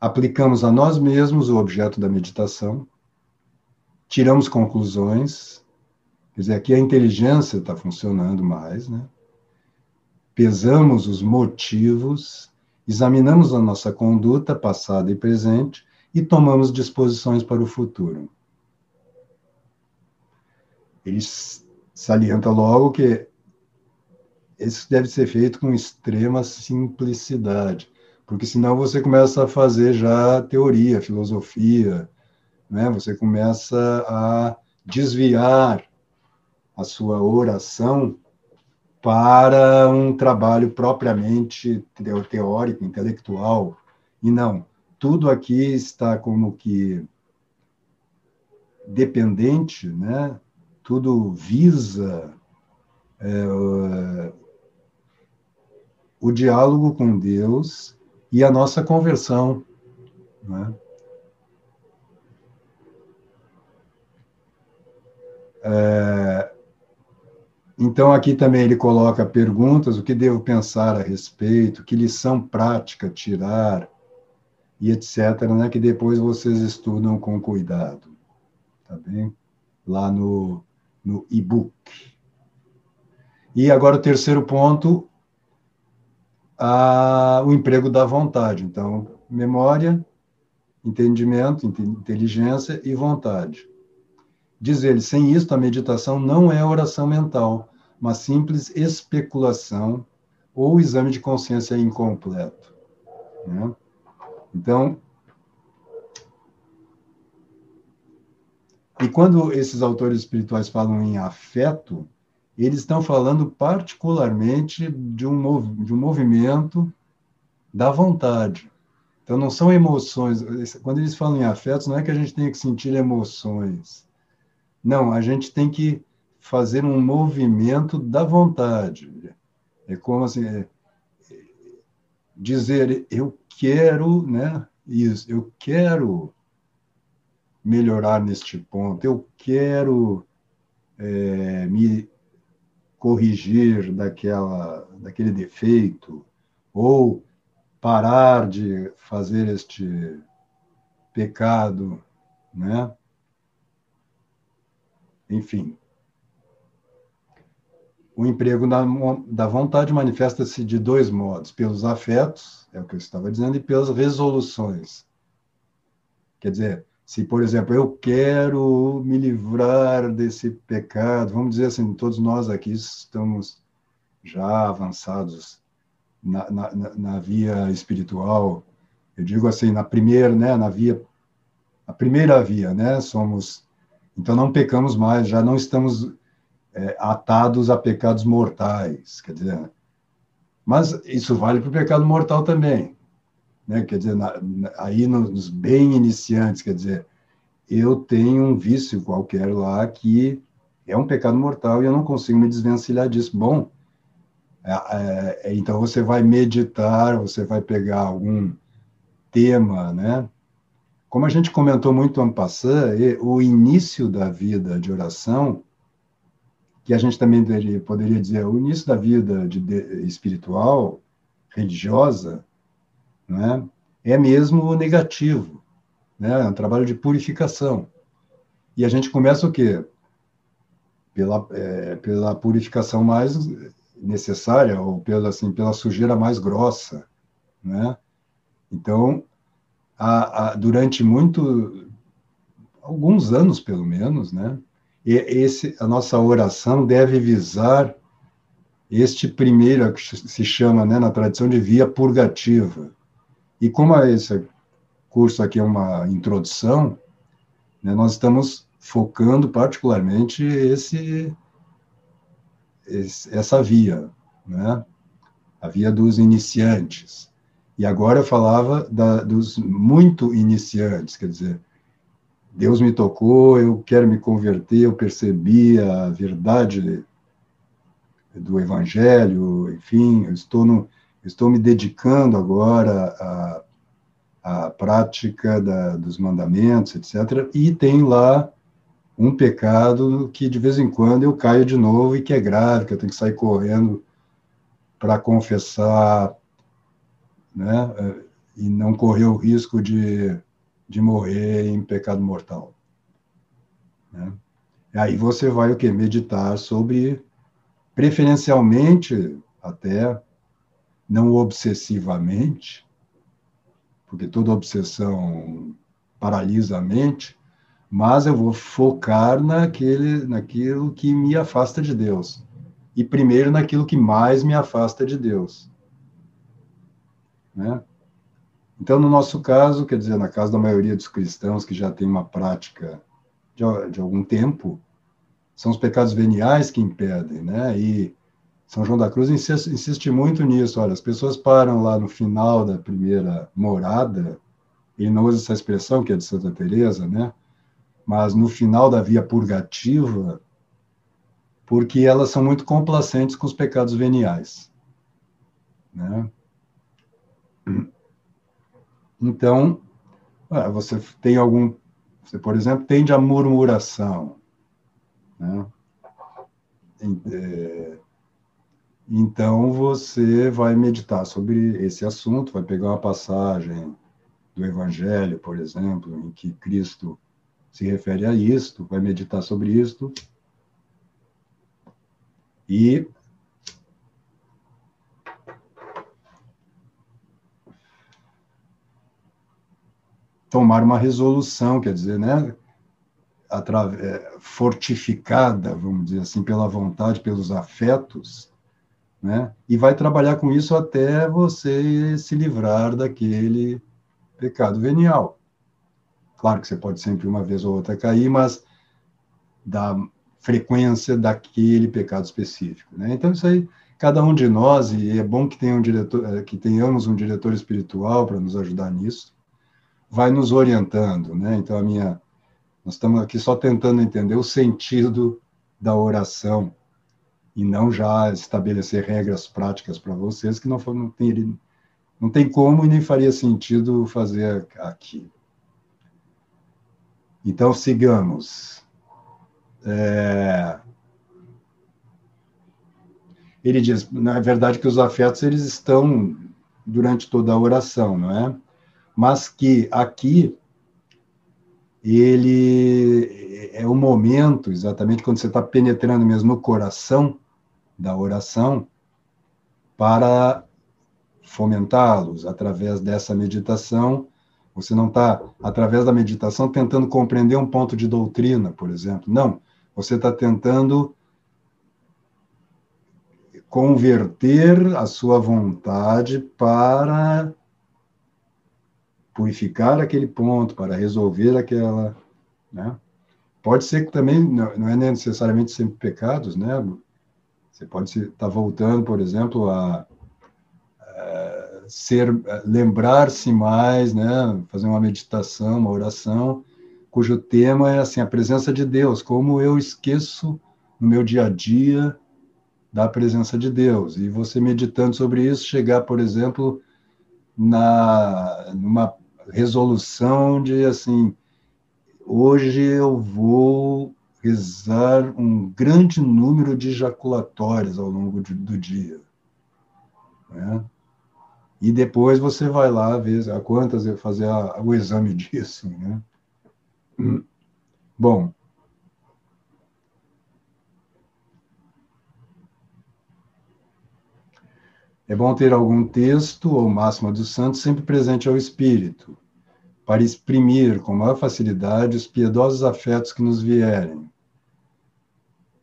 Aplicamos a nós mesmos o objeto da meditação, tiramos conclusões, quer dizer, aqui a inteligência está funcionando mais, né? pesamos os motivos, examinamos a nossa conduta passada e presente e tomamos disposições para o futuro. Ele salienta logo que isso deve ser feito com extrema simplicidade, porque senão você começa a fazer já teoria, filosofia, né? você começa a desviar a sua oração para um trabalho propriamente teórico, intelectual. E não, tudo aqui está como que dependente, né? tudo visa é, o diálogo com Deus e a nossa conversão. Né? É, então, aqui também ele coloca perguntas: o que devo pensar a respeito, que lição prática tirar, e etc., né, que depois vocês estudam com cuidado. Tá bem? Lá no, no e-book. E agora o terceiro ponto, a, o emprego da vontade. Então, memória, entendimento, inteligência e vontade. Diz ele, sem isso a meditação não é oração mental, uma simples especulação ou exame de consciência incompleto. Né? Então, e quando esses autores espirituais falam em afeto, eles estão falando particularmente de um, de um movimento da vontade. Então, não são emoções. Quando eles falam em afetos, não é que a gente tenha que sentir emoções. Não, a gente tem que fazer um movimento da vontade. É como assim, é, dizer, eu quero, né? Isso, eu quero melhorar neste ponto, eu quero é, me corrigir daquela, daquele defeito, ou parar de fazer este pecado, né? Enfim, o emprego da, da vontade manifesta-se de dois modos: pelos afetos, é o que eu estava dizendo, e pelas resoluções. Quer dizer, se, por exemplo, eu quero me livrar desse pecado, vamos dizer assim, todos nós aqui estamos já avançados na, na, na, via espiritual, eu digo assim, na primeira, né, na via, a primeira via, né, somos, então não pecamos mais, já não estamos é, atados a pecados mortais, quer dizer, mas isso vale para o pecado mortal também, né, quer dizer, na, aí nos bem iniciantes, quer dizer, eu tenho um vício qualquer lá que é um pecado mortal e eu não consigo me desvencilhar disso. Bom, é, é, é, então você vai meditar, você vai pegar algum tema, né? Como a gente comentou muito ano passado, o início da vida de oração, que a gente também poderia, dizer, o início da vida de, de, espiritual, religiosa, né? é mesmo negativo, né? é um trabalho de purificação. E a gente começa o quê? Pela, é, pela purificação mais necessária, ou pela, assim, pela sujeira mais grossa, né? Então, a, a, durante muito, alguns anos pelo menos, né? E esse, a nossa oração deve visar este primeiro, que se chama, né, na tradição de via purgativa. E como esse curso aqui é uma introdução, né, nós estamos focando particularmente esse, esse, essa via, né? a via dos iniciantes. E agora eu falava da, dos muito iniciantes, quer dizer, Deus me tocou, eu quero me converter, eu percebi a verdade do Evangelho, enfim, eu estou, no, estou me dedicando agora à, à prática da, dos mandamentos, etc. E tem lá um pecado que de vez em quando eu caio de novo e que é grave, que eu tenho que sair correndo para confessar, né? E não correr o risco de, de morrer em pecado mortal. Né? Aí você vai o que? Meditar sobre, preferencialmente, até não obsessivamente, porque toda obsessão paralisa a mente, mas eu vou focar naquele, naquilo que me afasta de Deus. E primeiro naquilo que mais me afasta de Deus. Né? Então, no nosso caso, quer dizer, na casa da maioria dos cristãos que já tem uma prática de, de algum tempo, são os pecados veniais que impedem, né? E São João da Cruz insiste, insiste muito nisso. Olha, as pessoas param lá no final da primeira morada, ele não usa essa expressão que é de Santa Teresa, né? mas no final da via purgativa, porque elas são muito complacentes com os pecados veniais. Né? Então, você tem algum. Você, por exemplo, tende a murmuração. Né? É, então, você vai meditar sobre esse assunto, vai pegar uma passagem do Evangelho, por exemplo, em que Cristo se refere a isto, vai meditar sobre isto. E tomar uma resolução, quer dizer, né, é, fortificada, vamos dizer assim, pela vontade, pelos afetos, né, e vai trabalhar com isso até você se livrar daquele pecado venial. Claro que você pode sempre uma vez ou outra cair, mas da frequência daquele pecado específico. Né? Então, isso aí, cada um de nós, e é bom que, tenha um diretor, eh, que tenhamos um diretor espiritual para nos ajudar nisso, vai nos orientando. Né? Então, a minha, nós estamos aqui só tentando entender o sentido da oração e não já estabelecer regras práticas para vocês que não, não, tem, não tem como e nem faria sentido fazer aqui. Então, sigamos. É... Ele diz, na verdade, que os afetos eles estão durante toda a oração, não é? Mas que aqui ele é o momento, exatamente quando você está penetrando mesmo no coração da oração, para fomentá-los através dessa meditação você não está, através da meditação, tentando compreender um ponto de doutrina, por exemplo. Não. Você está tentando converter a sua vontade para purificar aquele ponto, para resolver aquela, né? Pode ser que também não é necessariamente sempre pecados, né? Você pode estar tá voltando, por exemplo, a, a ser lembrar-se mais, né? Fazer uma meditação, uma oração, cujo tema é assim a presença de Deus. Como eu esqueço no meu dia a dia da presença de Deus. E você meditando sobre isso, chegar, por exemplo, na numa resolução de assim, hoje eu vou rezar um grande número de ejaculatórios ao longo de, do dia. Né? E depois você vai lá ver a quantas fazer a, o exame disso. Né? Bom, É bom ter algum texto ou máxima dos santos sempre presente ao espírito, para exprimir com maior facilidade os piedosos afetos que nos vierem.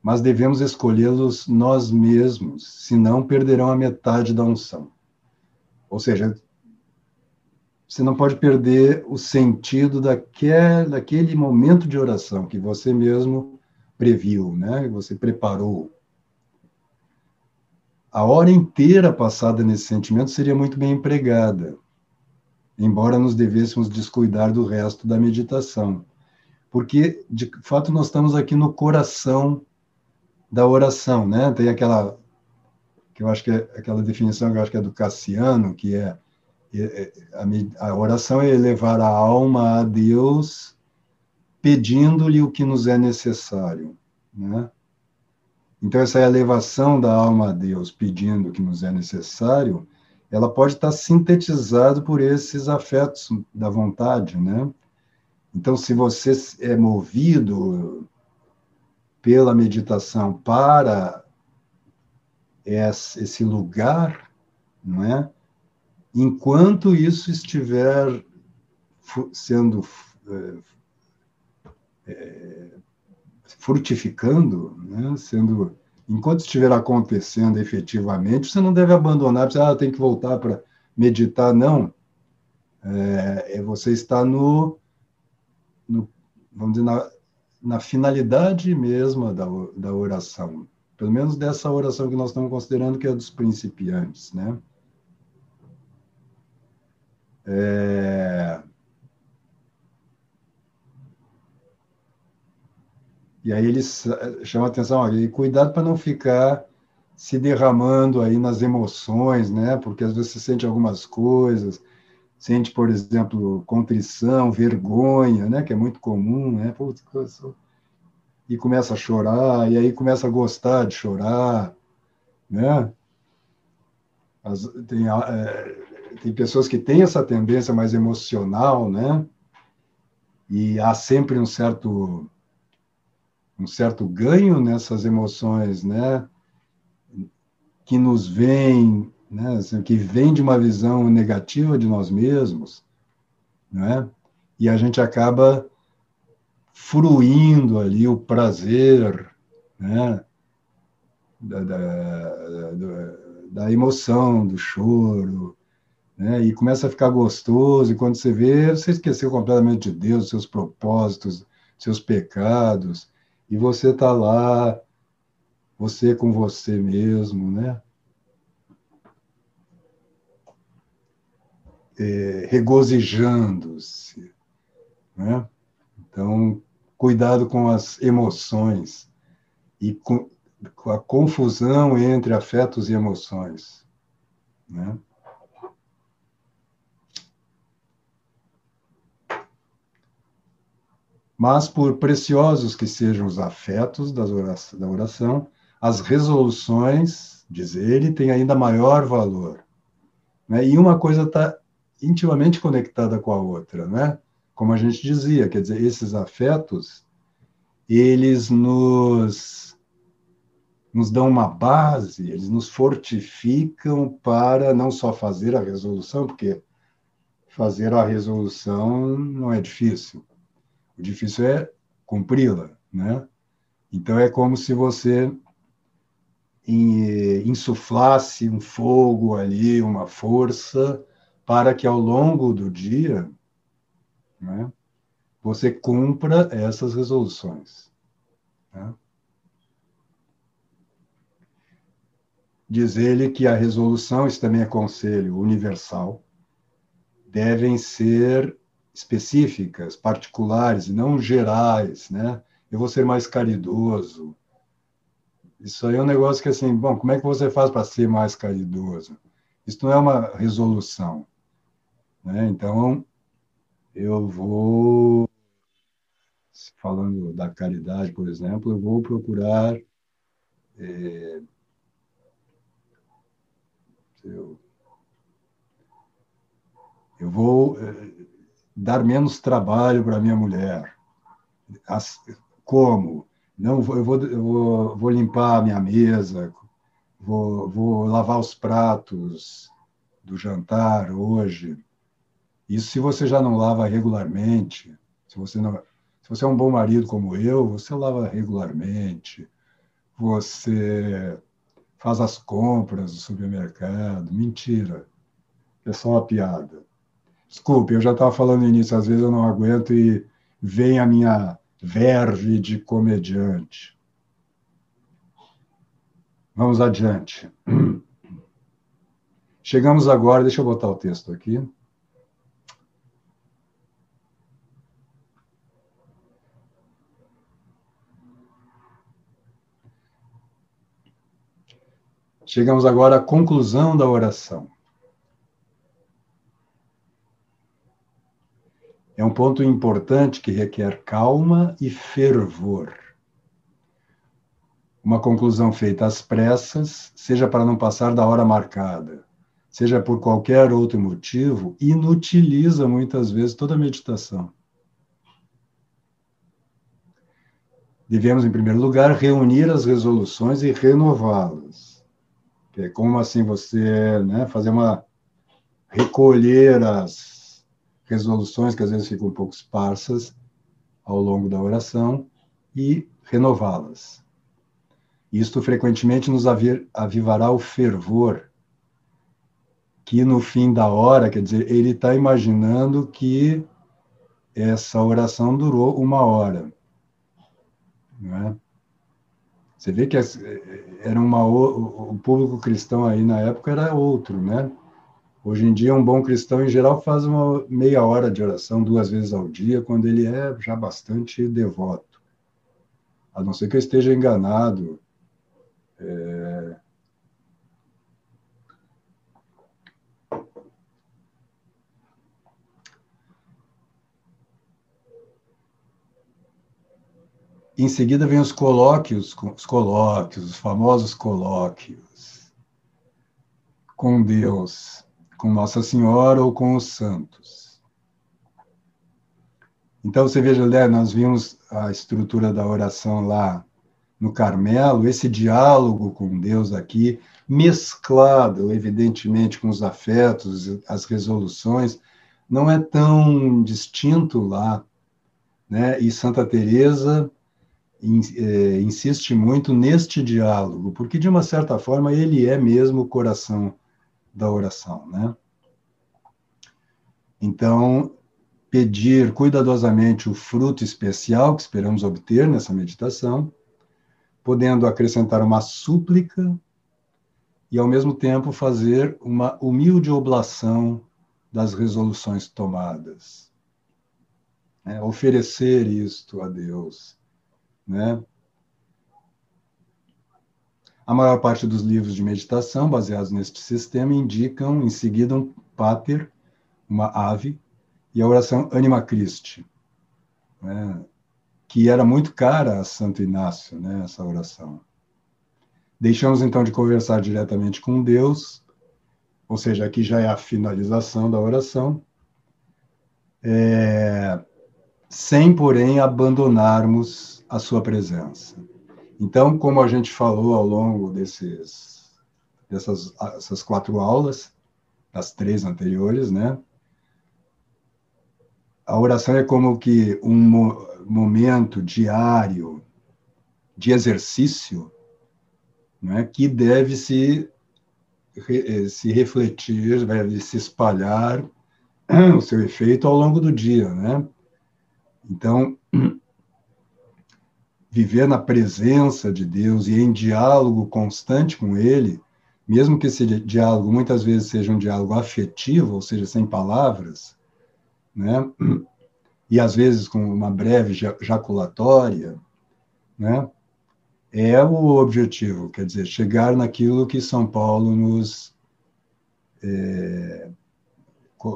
Mas devemos escolhê-los nós mesmos, senão perderão a metade da unção. Ou seja, você não pode perder o sentido daquele, daquele momento de oração que você mesmo previu, né? que você preparou a hora inteira passada nesse sentimento seria muito bem empregada, embora nos devêssemos descuidar do resto da meditação. Porque, de fato, nós estamos aqui no coração da oração, né? Tem aquela, que eu acho que é aquela definição que eu acho que é do Cassiano, que é, é, é a, a oração é elevar a alma a Deus pedindo-lhe o que nos é necessário, né? Então, essa elevação da alma a Deus, pedindo o que nos é necessário, ela pode estar sintetizada por esses afetos da vontade, né? Então, se você é movido pela meditação para esse lugar, não é? Enquanto isso estiver sendo é, frutificando, né? sendo enquanto estiver acontecendo efetivamente, você não deve abandonar, você ah, tem que voltar para meditar, não. É, é, você está no, no vamos dizer, na, na finalidade mesma da, da oração, pelo menos dessa oração que nós estamos considerando que é dos principiantes, né? É, E aí eles eh, chamam a atenção, olha, e cuidado para não ficar se derramando aí nas emoções, né? Porque às vezes você sente algumas coisas, sente, por exemplo, contrição, vergonha, né? Que é muito comum, né? Putz, e começa a chorar, e aí começa a gostar de chorar, né? As, tem, é, tem pessoas que têm essa tendência mais emocional, né? E há sempre um certo um certo ganho nessas emoções, né? Que nos vêm, né? Assim, que vem de uma visão negativa de nós mesmos, né? E a gente acaba fruindo ali o prazer, né? Da, da, da, da emoção, do choro, né? E começa a ficar gostoso, e quando você vê, você esqueceu completamente de Deus, seus propósitos, seus pecados, e você está lá, você com você mesmo, né? É, regozijando-se, né? Então, cuidado com as emoções e com, com a confusão entre afetos e emoções, né? Mas, por preciosos que sejam os afetos da oração, as resoluções, diz ele, têm ainda maior valor. Né? E uma coisa está intimamente conectada com a outra, né? Como a gente dizia, quer dizer, esses afetos, eles nos nos dão uma base, eles nos fortificam para não só fazer a resolução, porque fazer a resolução não é difícil, o difícil é cumpri-la, né? Então é como se você é, insuflasse um fogo ali, uma força, para que ao longo do dia né, você cumpra essas resoluções. Né? Diz ele que a resolução, isso também é conselho universal, devem ser específicas, particulares, e não gerais, né? Eu vou ser mais caridoso. Isso aí é um negócio que, assim, bom, como é que você faz para ser mais caridoso? Isso não é uma resolução. Né? Então, eu vou, falando da caridade, por exemplo, eu vou procurar. É, eu, eu vou é, dar menos trabalho para minha mulher. As, como? Não, eu vou, eu vou, vou limpar a minha mesa, vou, vou lavar os pratos do jantar hoje. Isso se você já não lava regularmente, se você não, se você é um bom marido como eu, você lava regularmente, você faz as compras do supermercado. Mentira. É só uma piada. Desculpe, eu já estava falando no início, às vezes eu não aguento e vem a minha verve de comediante. Vamos adiante. Chegamos agora, deixa eu botar o texto aqui. Chegamos agora à conclusão da oração. É um ponto importante que requer calma e fervor. Uma conclusão feita às pressas, seja para não passar da hora marcada, seja por qualquer outro motivo, inutiliza muitas vezes toda a meditação. Devemos, em primeiro lugar, reunir as resoluções e renová-las. É como assim você né, fazer uma recolher as resoluções que às vezes ficam um pouco esparsas ao longo da oração e renová-las. Isto frequentemente nos avivará o fervor, que no fim da hora, quer dizer, ele está imaginando que essa oração durou uma hora. Não é? Você vê que era uma, o público cristão aí na época era outro, né? Hoje em dia, um bom cristão, em geral, faz uma meia hora de oração duas vezes ao dia, quando ele é já bastante devoto. A não ser que eu esteja enganado. É... Em seguida vem os colóquios, os colóquios, os famosos colóquios com Deus com Nossa Senhora ou com os santos. Então, você veja, né, nós vimos a estrutura da oração lá no Carmelo, esse diálogo com Deus aqui, mesclado, evidentemente, com os afetos, as resoluções, não é tão distinto lá. Né? E Santa Teresa é, insiste muito neste diálogo, porque, de uma certa forma, ele é mesmo o coração da oração, né? Então, pedir cuidadosamente o fruto especial que esperamos obter nessa meditação, podendo acrescentar uma súplica e, ao mesmo tempo, fazer uma humilde oblação das resoluções tomadas. É, oferecer isto a Deus, né? A maior parte dos livros de meditação baseados neste sistema indicam em seguida um pater, uma ave, e a oração Anima Christi, né, que era muito cara a Santo Inácio, né, essa oração. Deixamos então de conversar diretamente com Deus, ou seja, aqui já é a finalização da oração, é, sem, porém, abandonarmos a sua presença. Então, como a gente falou ao longo desses, dessas essas quatro aulas, das três anteriores, né? A oração é como que um mo momento diário de exercício né, que deve se, eh, se refletir, deve se espalhar *clears throat* o seu efeito ao longo do dia. Né? Então, viver na presença de Deus e em diálogo constante com Ele, mesmo que esse diálogo muitas vezes seja um diálogo afetivo, ou seja, sem palavras, né? e às vezes com uma breve jaculatória, né? é o objetivo, quer dizer, chegar naquilo que São Paulo nos, é,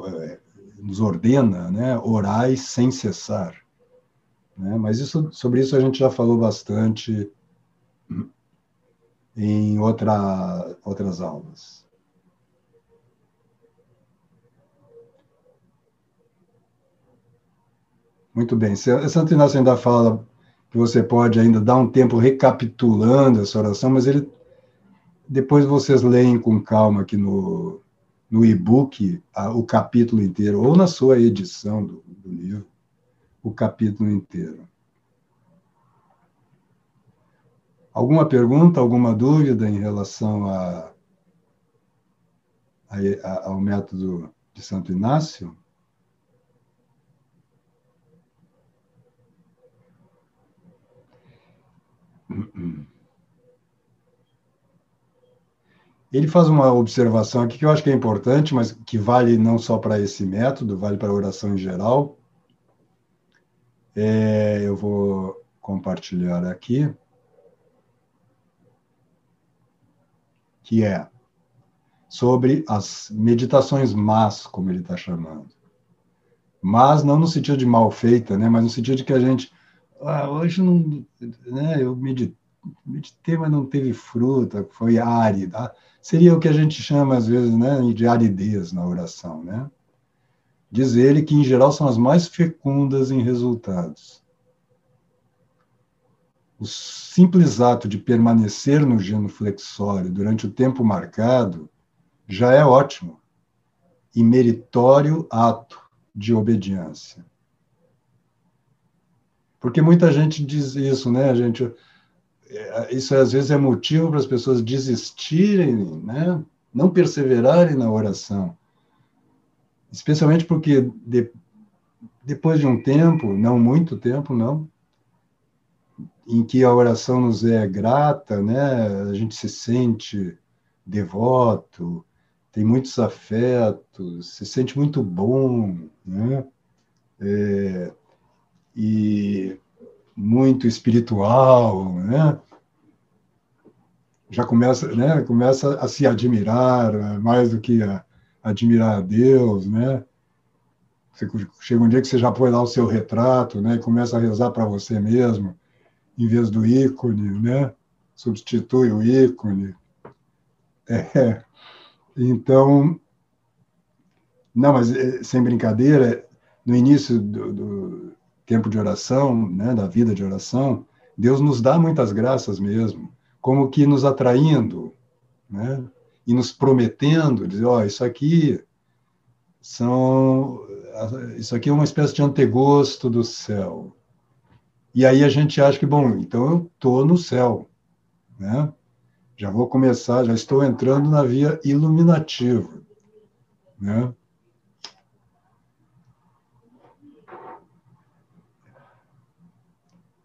é nos ordena, né? orais sem cessar. Né? Mas isso, sobre isso a gente já falou bastante em outra, outras aulas. Muito bem. Santo Inácio ainda fala que você pode ainda dar um tempo recapitulando essa oração, mas ele depois vocês leem com calma aqui no, no e-book o capítulo inteiro, ou na sua edição do, do livro o capítulo inteiro. Alguma pergunta, alguma dúvida em relação a, a, ao método de Santo Inácio? Ele faz uma observação aqui que eu acho que é importante, mas que vale não só para esse método, vale para a oração em geral. É, eu vou compartilhar aqui, que é sobre as meditações más, como ele está chamando. Mas não no sentido de mal feita, né? mas no sentido de que a gente. Ah, hoje não. Né, eu meditei, meditei, mas não teve fruta, foi árida. Seria o que a gente chama, às vezes, né, de aridez na oração. Né? Diz ele que, em geral, são as mais fecundas em resultados. O simples ato de permanecer no genuflexório durante o tempo marcado já é ótimo e meritório ato de obediência. Porque muita gente diz isso, né, gente? É, isso às vezes é motivo para as pessoas desistirem, né? não perseverarem na oração especialmente porque de, depois de um tempo, não muito tempo, não, em que a oração nos é grata, né? A gente se sente devoto, tem muitos afetos, se sente muito bom, né? É, e muito espiritual, né? Já começa, né? Começa a se admirar mais do que a, admirar a Deus, né? Você, chega um dia que você já põe lá o seu retrato, né? E começa a rezar para você mesmo, em vez do ícone, né? Substitui o ícone. É. Então, não, mas eh, sem brincadeira, no início do, do tempo de oração, né? Da vida de oração, Deus nos dá muitas graças mesmo, como que nos atraindo, né? E nos prometendo, dizer, ó, oh, isso aqui são isso aqui é uma espécie de antegosto do céu. E aí a gente acha que, bom, então eu estou no céu, né? Já vou começar, já estou entrando na via iluminativa, né?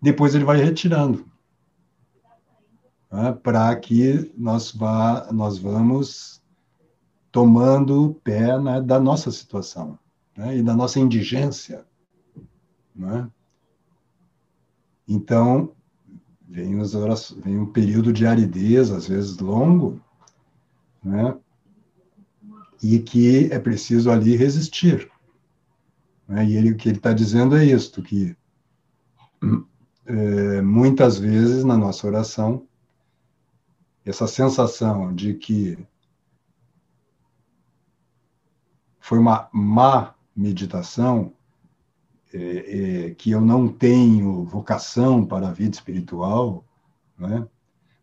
Depois ele vai retirando né, para que nós, vá, nós vamos tomando pé né, da nossa situação né, e da nossa indigência. Né? Então, vem, os, vem um período de aridez, às vezes longo, né? e que é preciso ali resistir. Né? E ele, o que ele está dizendo é isto, que é, muitas vezes na nossa oração essa sensação de que foi uma má meditação, é, é, que eu não tenho vocação para a vida espiritual, né?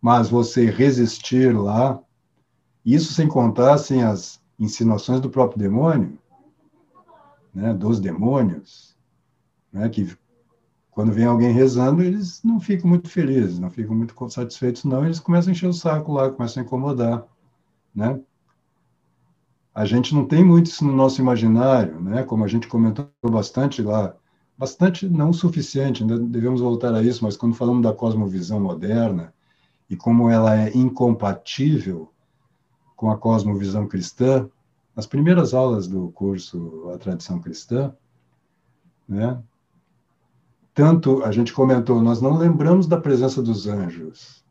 mas você resistir lá, isso sem contar assim, as insinuações do próprio demônio, né? dos demônios, né? que quando vem alguém rezando, eles não ficam muito felizes, não ficam muito satisfeitos, não, eles começam a encher o saco lá, começam a incomodar, né? A gente não tem muito isso no nosso imaginário, né? Como a gente comentou bastante lá, bastante não o suficiente, ainda devemos voltar a isso, mas quando falamos da cosmovisão moderna e como ela é incompatível com a cosmovisão cristã, nas primeiras aulas do curso A Tradição Cristã, né? Tanto a gente comentou, nós não lembramos da presença dos anjos.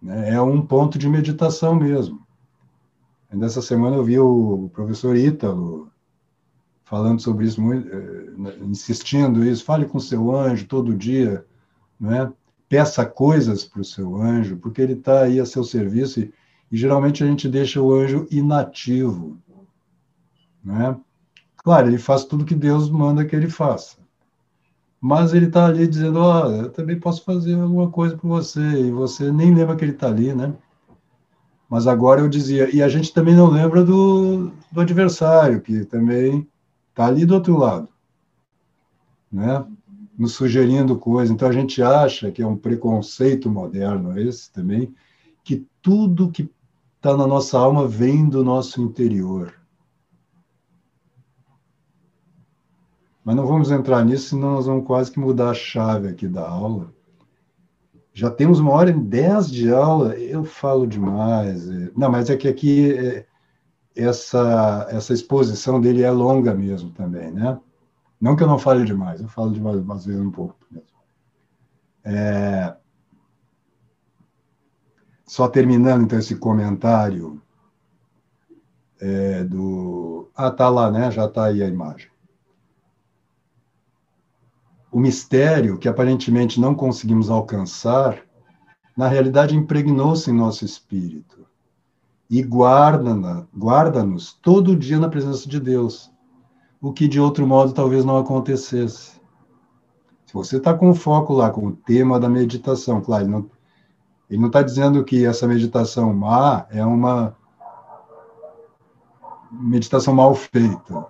Né? É um ponto de meditação mesmo. Ainda essa semana eu vi o professor Ítalo falando sobre isso, eh, insistindo isso. Fale com seu anjo todo dia, né? peça coisas para o seu anjo, porque ele está aí a seu serviço e, e, geralmente a gente deixa o anjo inativo. Né? Claro, ele faz tudo que Deus manda que ele faça. Mas ele está ali dizendo: Ó, oh, eu também posso fazer alguma coisa por você, e você nem lembra que ele está ali, né? Mas agora eu dizia, e a gente também não lembra do, do adversário, que também está ali do outro lado, né? nos sugerindo coisas. Então a gente acha que é um preconceito moderno esse também, que tudo que está na nossa alma vem do nosso interior. Mas não vamos entrar nisso, senão nós vamos quase que mudar a chave aqui da aula. Já temos uma hora e dez de aula, eu falo demais. Não, mas é que aqui é, essa, essa exposição dele é longa mesmo também, né? Não que eu não fale demais, eu falo demais, às vezes um pouco mesmo. É... Só terminando, então, esse comentário é, do... Ah, tá lá, né? Já tá aí a imagem. O mistério que aparentemente não conseguimos alcançar, na realidade impregnou-se em nosso espírito e guarda-nos guarda todo dia na presença de Deus, o que de outro modo talvez não acontecesse. Se você está com foco lá, com o tema da meditação, claro, ele não está dizendo que essa meditação má é uma meditação mal feita.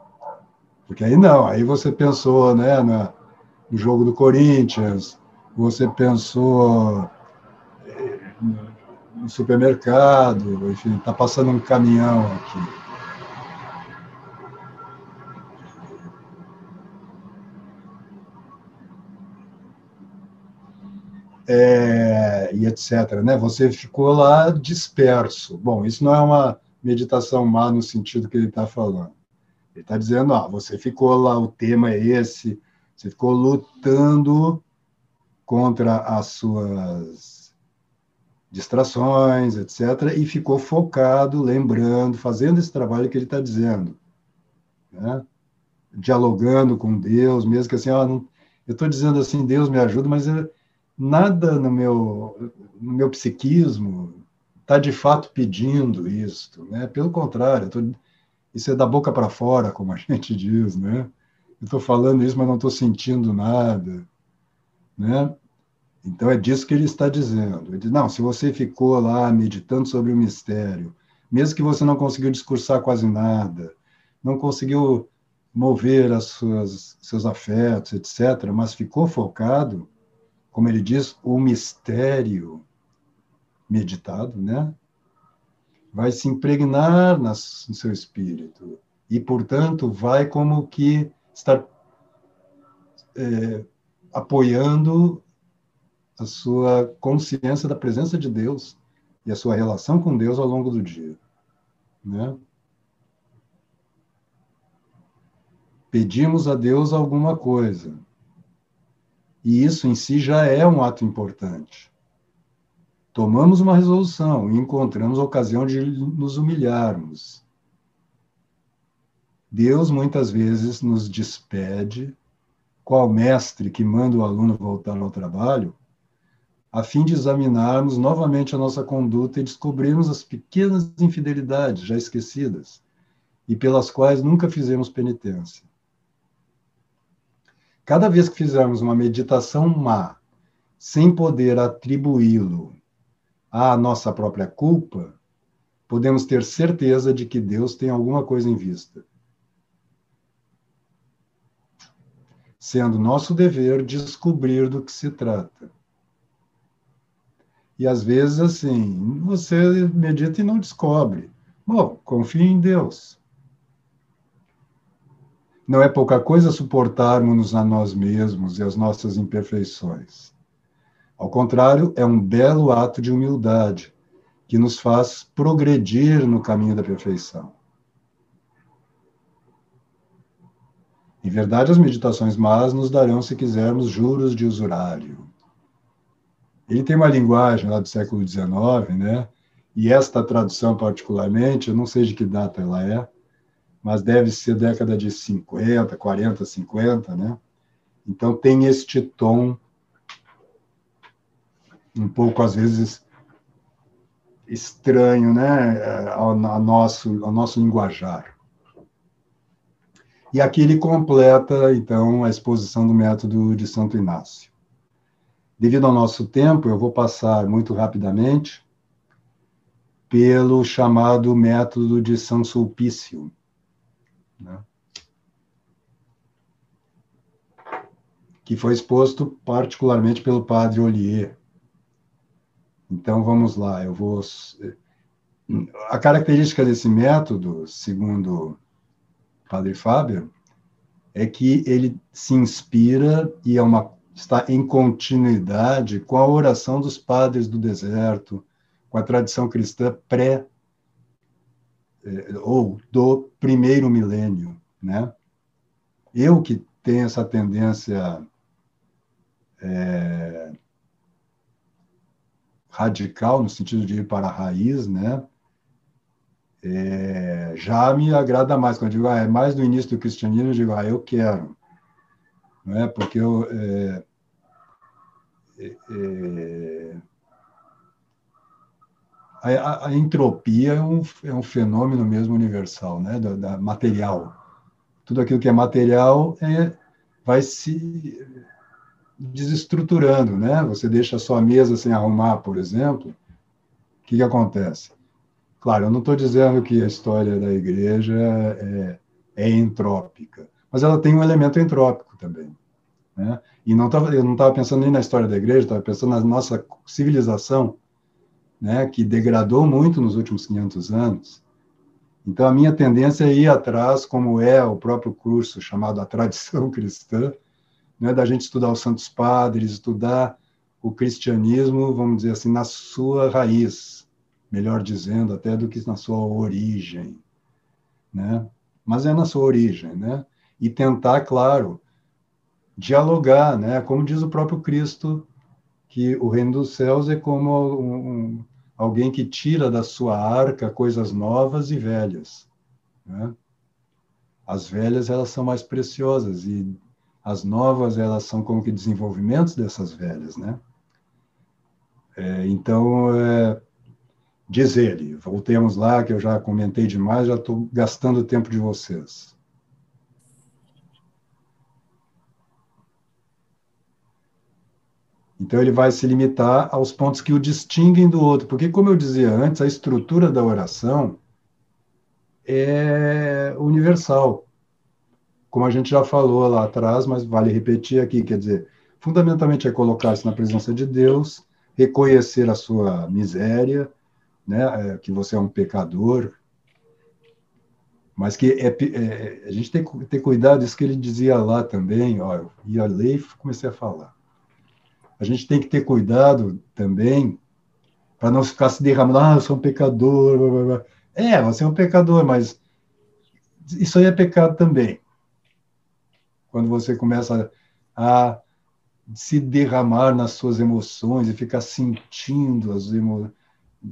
Porque aí não, aí você pensou né, na, no jogo do Corinthians, você pensou no supermercado, enfim, está passando um caminhão aqui. É, e etc. Né? Você ficou lá disperso. Bom, isso não é uma meditação má no sentido que ele está falando. Ele está dizendo, ah, você ficou lá, o tema é esse, você ficou lutando contra as suas distrações, etc., e ficou focado, lembrando, fazendo esse trabalho que ele está dizendo, né? dialogando com Deus, mesmo que assim, ah, não, eu estou dizendo assim, Deus me ajuda, mas eu, nada no meu, no meu psiquismo está de fato pedindo isso, né? Pelo contrário, tô, isso é da boca para fora, como a *laughs* gente diz, né? Estou falando isso, mas não estou sentindo nada, né? Então é disso que ele está dizendo. Ele diz, não, se você ficou lá meditando sobre o mistério, mesmo que você não conseguiu discursar quase nada, não conseguiu mover as suas, seus afetos, etc., mas ficou focado, como ele diz, o mistério meditado, né? Vai se impregnar nas, no seu espírito e, portanto, vai como que estar é, apoiando a sua consciência da presença de Deus e a sua relação com Deus ao longo do dia. Né? Pedimos a Deus alguma coisa. E isso em si já é um ato importante. Tomamos uma resolução e encontramos a ocasião de nos humilharmos. Deus muitas vezes nos despede, qual mestre que manda o aluno voltar ao trabalho, a fim de examinarmos novamente a nossa conduta e descobrirmos as pequenas infidelidades já esquecidas e pelas quais nunca fizemos penitência. Cada vez que fizermos uma meditação má, sem poder atribuí-lo à nossa própria culpa, podemos ter certeza de que Deus tem alguma coisa em vista. Sendo nosso dever descobrir do que se trata. E às vezes, assim, você medita e não descobre. Bom, confie em Deus. Não é pouca coisa suportarmos a nós mesmos e as nossas imperfeições. Ao contrário, é um belo ato de humildade que nos faz progredir no caminho da perfeição. Em verdade, as meditações más nos darão, se quisermos, juros de usurário. Ele tem uma linguagem lá do século XIX, né? E esta tradução, particularmente, eu não sei de que data ela é, mas deve ser década de 50, 40, 50, né? Então tem este tom um pouco, às vezes, estranho né, ao, ao, nosso, ao nosso linguajar. E aqui ele completa, então, a exposição do método de Santo Inácio. Devido ao nosso tempo, eu vou passar muito rapidamente pelo chamado método de São Sulpício. Né? que foi exposto particularmente pelo padre Ollier. Então vamos lá, eu vou. A característica desse método, segundo Padre Fábio, é que ele se inspira e é uma, está em continuidade com a oração dos padres do deserto, com a tradição cristã pré eh, ou do primeiro milênio, né? Eu que tenho essa tendência é, radical, no sentido de ir para a raiz, né? É, já me agrada mais. Quando eu digo, ah, é mais no início do cristianismo, eu digo, ah, eu quero. Não é? Porque eu. É, é, é a, a, entropia é um, é um fenômeno mesmo universal, né? Da, da material. Tudo aquilo que é material é, vai se desestruturando, né? Você deixa a sua mesa sem arrumar, por exemplo, o que, que acontece? Claro, eu não estou dizendo que a história da igreja é, é entrópica, mas ela tem um elemento entrópico também. Né? E não tava, eu não estava pensando nem na história da igreja, estava pensando na nossa civilização, né, que degradou muito nos últimos 500 anos. Então, a minha tendência é ir atrás, como é o próprio curso chamado A Tradição *laughs* Cristã, né, da gente estudar os santos padres, estudar o cristianismo, vamos dizer assim, na sua raiz, melhor dizendo, até do que na sua origem, né? Mas é na sua origem, né? E tentar, claro, dialogar, né? Como diz o próprio Cristo, que o reino dos céus é como um, um, alguém que tira da sua arca coisas novas e velhas, né? As velhas elas são mais preciosas e as novas, elas são como que desenvolvimentos dessas velhas, né? É, então, é, diz ele, voltemos lá, que eu já comentei demais, já estou gastando o tempo de vocês. Então, ele vai se limitar aos pontos que o distinguem do outro, porque, como eu dizia antes, a estrutura da oração é universal como a gente já falou lá atrás, mas vale repetir aqui, quer dizer, fundamentalmente é colocar-se na presença de Deus, reconhecer a sua miséria, né, é, que você é um pecador, mas que é, é, a gente tem que ter cuidado, isso que ele dizia lá também, ó, eu ia ler e comecei a falar. A gente tem que ter cuidado também para não ficar se derramando, ah, eu sou um pecador, blá, blá, blá. é, você é um pecador, mas isso aí é pecado também quando você começa a se derramar nas suas emoções e ficar sentindo as emo...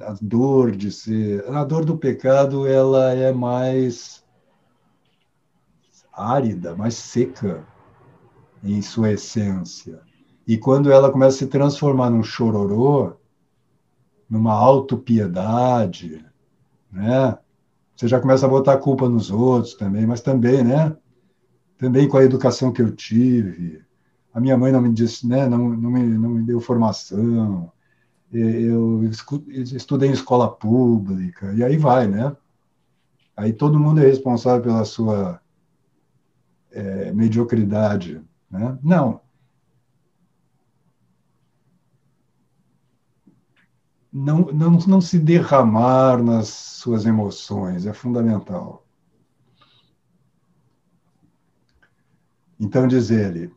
a dor de ser. A dor do pecado ela é mais árida, mais seca em sua essência. E quando ela começa a se transformar num chororô, numa autopiedade, né? Você já começa a botar a culpa nos outros também, mas também, né? também com a educação que eu tive. A minha mãe não me disse, né, não, não, me, não me deu formação. Eu estudei em escola pública e aí vai, né? Aí todo mundo é responsável pela sua é, mediocridade, Né? Não. Não, não, não se derramar nas suas emoções é fundamental. Então, diz ele,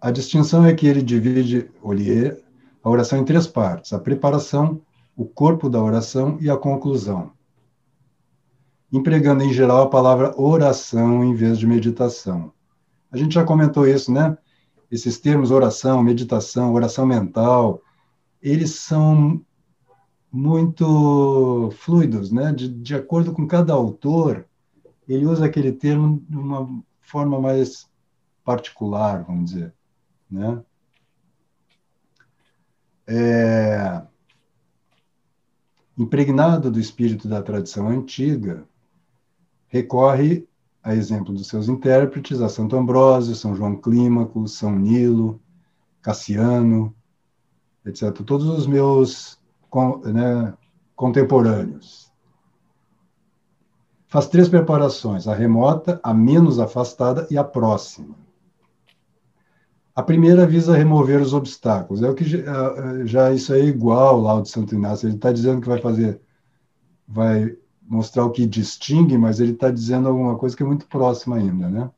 a distinção é que ele divide, Ollier, a oração em três partes: a preparação, o corpo da oração e a conclusão. Empregando em geral a palavra oração em vez de meditação. A gente já comentou isso, né? Esses termos oração, meditação, oração mental, eles são muito fluidos, né? De, de acordo com cada autor, ele usa aquele termo de uma forma mais particular, vamos dizer, né? É, impregnado do espírito da tradição antiga, recorre a exemplo dos seus intérpretes, a Santo Ambrósio, São João Clímaco, São Nilo, Cassiano, etc. Todos os meus né, contemporâneos faz três preparações: a remota, a menos afastada e a próxima. A primeira visa remover os obstáculos. É o que já, já isso é igual lá ao de Santo Inácio. Ele está dizendo que vai fazer, vai mostrar o que distingue, mas ele está dizendo alguma coisa que é muito próxima ainda, né?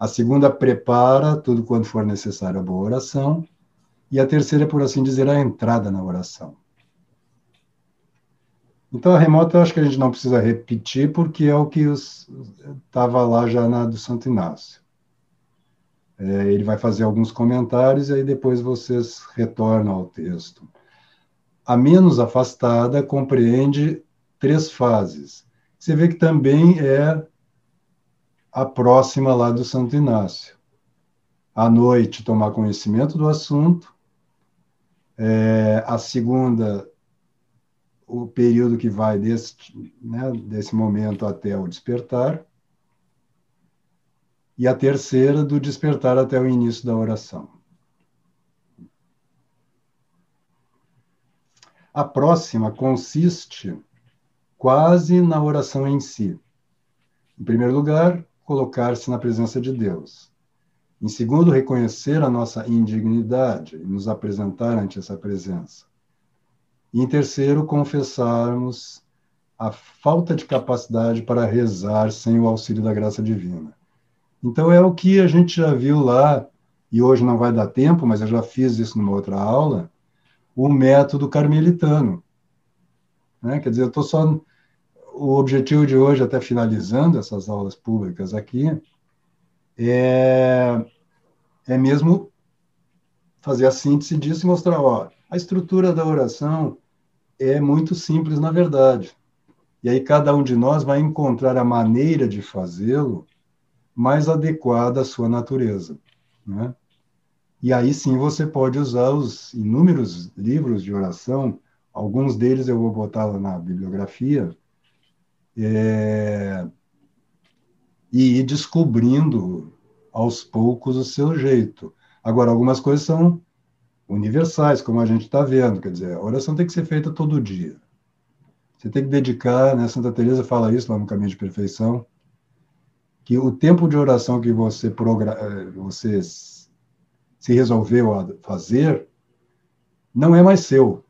A segunda prepara tudo quanto for necessário a boa oração. E a terceira, por assim dizer, a entrada na oração. Então, a remota eu acho que a gente não precisa repetir, porque é o que estava lá já na do Santo Inácio. É, ele vai fazer alguns comentários e aí depois vocês retornam ao texto. A menos afastada compreende três fases. Você vê que também é a próxima lá do Santo Inácio. À noite, tomar conhecimento do assunto. É, a segunda, o período que vai desse, né, desse momento até o despertar, e a terceira do despertar até o início da oração. A próxima consiste quase na oração em si. Em primeiro lugar, colocar-se na presença de Deus. Em segundo, reconhecer a nossa indignidade e nos apresentar ante essa presença. E em terceiro, confessarmos a falta de capacidade para rezar sem o auxílio da graça divina. Então é o que a gente já viu lá, e hoje não vai dar tempo, mas eu já fiz isso numa outra aula, o método carmelitano. Né? Quer dizer, eu estou só. O objetivo de hoje, até finalizando essas aulas públicas aqui, é, é mesmo fazer a síntese disso e mostrar, ó, a estrutura da oração é muito simples, na verdade. E aí cada um de nós vai encontrar a maneira de fazê-lo mais adequada à sua natureza. Né? E aí sim você pode usar os inúmeros livros de oração, alguns deles eu vou botar lá na bibliografia, é, e ir descobrindo aos poucos o seu jeito. Agora, algumas coisas são universais, como a gente está vendo. Quer dizer, a oração tem que ser feita todo dia. Você tem que dedicar, né? Santa Teresa fala isso lá no Caminho de Perfeição, que o tempo de oração que você, eh, você se resolveu a fazer não é mais seu.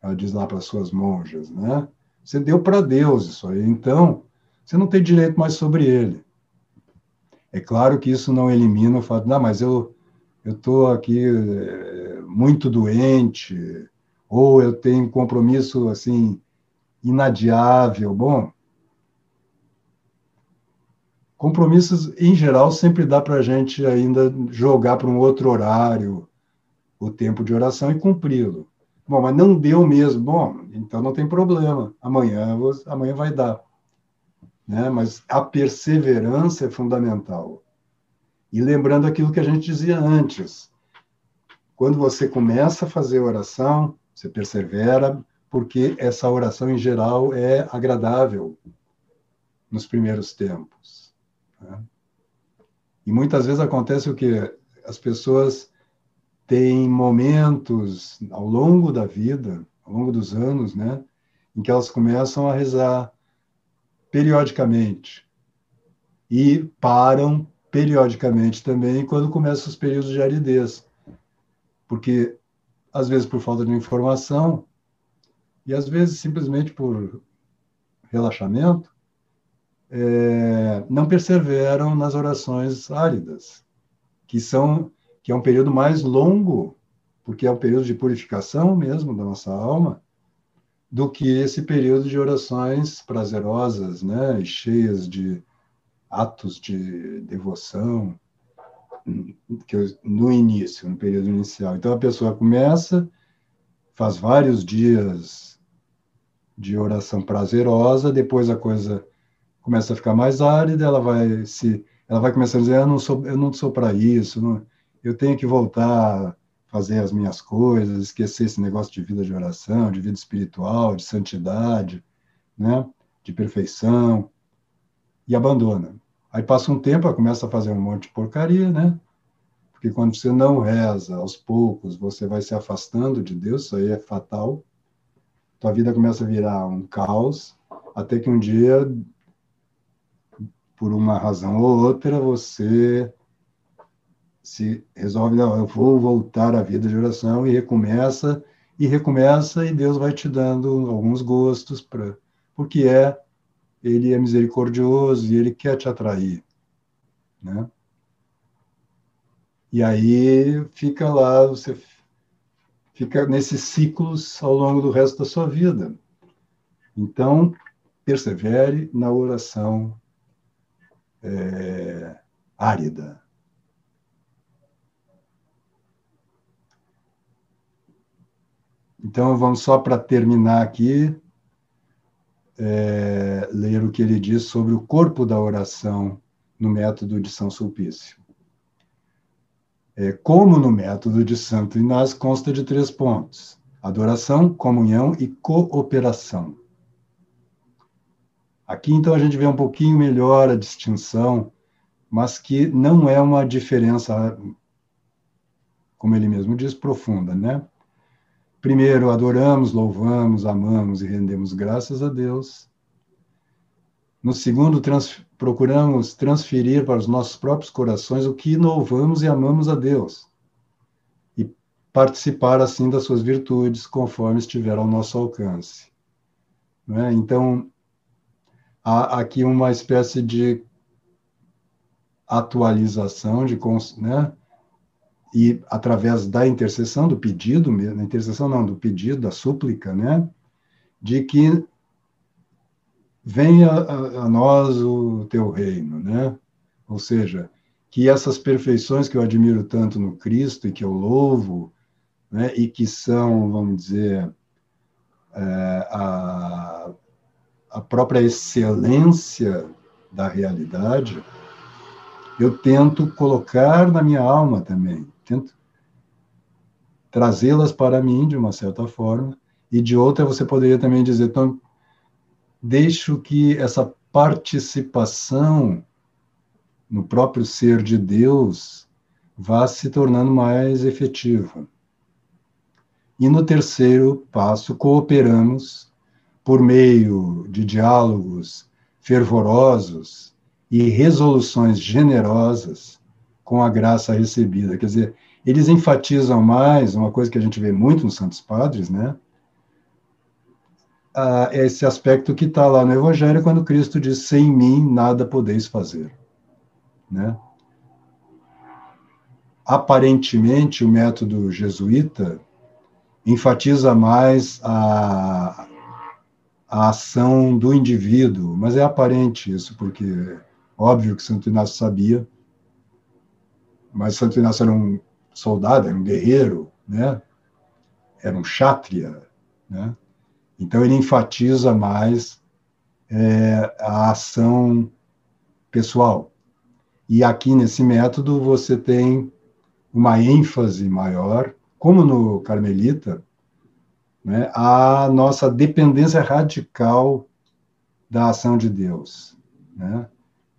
Ela diz lá para suas monjas, né? Você deu para Deus isso aí. Então, você não tem direito mais sobre ele. É claro que isso não elimina o fato, não, mas eu eu estou aqui é, muito doente, ou eu tenho compromisso assim inadiável. Bom, compromissos em geral sempre dá para a gente ainda jogar para um outro horário o tempo de oração e cumpri-lo. Bom, mas não deu mesmo. Bom, então não tem problema. Amanhã, amanhã vai dar. Né? Mas a perseverança é fundamental. E lembrando aquilo que a gente dizia antes, quando você começa a fazer oração, você persevera, porque essa oração em geral é agradável nos primeiros tempos. Né? E muitas vezes acontece o que as pessoas têm momentos ao longo da vida, ao longo dos anos, né, em que elas começam a rezar periodicamente, e param periodicamente também quando começam os períodos de aridez. Porque, às vezes, por falta de informação, e às vezes simplesmente por relaxamento, é, não perseveram nas orações áridas, que são que é um período mais longo, porque é um período de purificação mesmo da nossa alma, do que esse período de orações prazerosas, né, cheias de atos de devoção, que eu, no início, no período inicial. Então a pessoa começa, faz vários dias de oração prazerosa, depois a coisa começa a ficar mais árida, ela vai se ela vai começar a dizer, eu não sou eu não sou para isso, não, eu tenho que voltar a fazer as minhas coisas, esquecer esse negócio de vida de oração, de vida espiritual, de santidade, né? De perfeição e abandona. Aí passa um tempo, ela começa a fazer um monte de porcaria, né? Porque quando você não reza, aos poucos, você vai se afastando de Deus, isso aí é fatal. Tua vida começa a virar um caos, até que um dia, por uma razão ou outra, você se resolve, não, eu vou voltar à vida de oração e recomeça, e recomeça, e Deus vai te dando alguns gostos, pra, porque é ele é misericordioso e ele quer te atrair, né? E aí fica lá, você fica nesses ciclos ao longo do resto da sua vida. Então, persevere na oração é, árida. Então, vamos só para terminar aqui, é, ler o que ele diz sobre o corpo da oração no método de São Sulpício. É, como no método de Santo Inácio, consta de três pontos: adoração, comunhão e cooperação. Aqui, então, a gente vê um pouquinho melhor a distinção, mas que não é uma diferença, como ele mesmo diz, profunda, né? Primeiro, adoramos, louvamos, amamos e rendemos graças a Deus. No segundo, trans, procuramos transferir para os nossos próprios corações o que louvamos e amamos a Deus. E participar, assim, das suas virtudes, conforme estiver ao nosso alcance. É? Então, há aqui uma espécie de atualização, de, né? e através da intercessão, do pedido, na intercessão não, do pedido, da súplica, né, de que venha a, a, nós o teu reino, né, ou seja, que essas perfeições que eu admiro tanto no Cristo e que eu louvo, né, e que são, vamos dizer, é, a, a própria excelência da realidade, eu tento colocar na minha alma também, tento trazê-las para mim de uma certa forma, e de outra você poderia também dizer, então, deixo que essa participação no próprio ser de Deus vá se tornando mais efetiva. E no terceiro passo, cooperamos por meio de diálogos fervorosos e resoluções generosas com a graça recebida. Quer dizer, eles enfatizam mais uma coisa que a gente vê muito nos Santos Padres, né? Ah, esse aspecto que está lá no Evangelho, quando Cristo diz: sem mim nada podeis fazer. Né? Aparentemente, o método jesuíta enfatiza mais a, a ação do indivíduo, mas é aparente isso, porque óbvio que Santo Inácio sabia mas Santo Inácio era um soldado, era um guerreiro, né? Era um kshatriya, né? Então ele enfatiza mais é, a ação pessoal. E aqui nesse método você tem uma ênfase maior, como no Carmelita, né, a nossa dependência radical da ação de Deus. Né,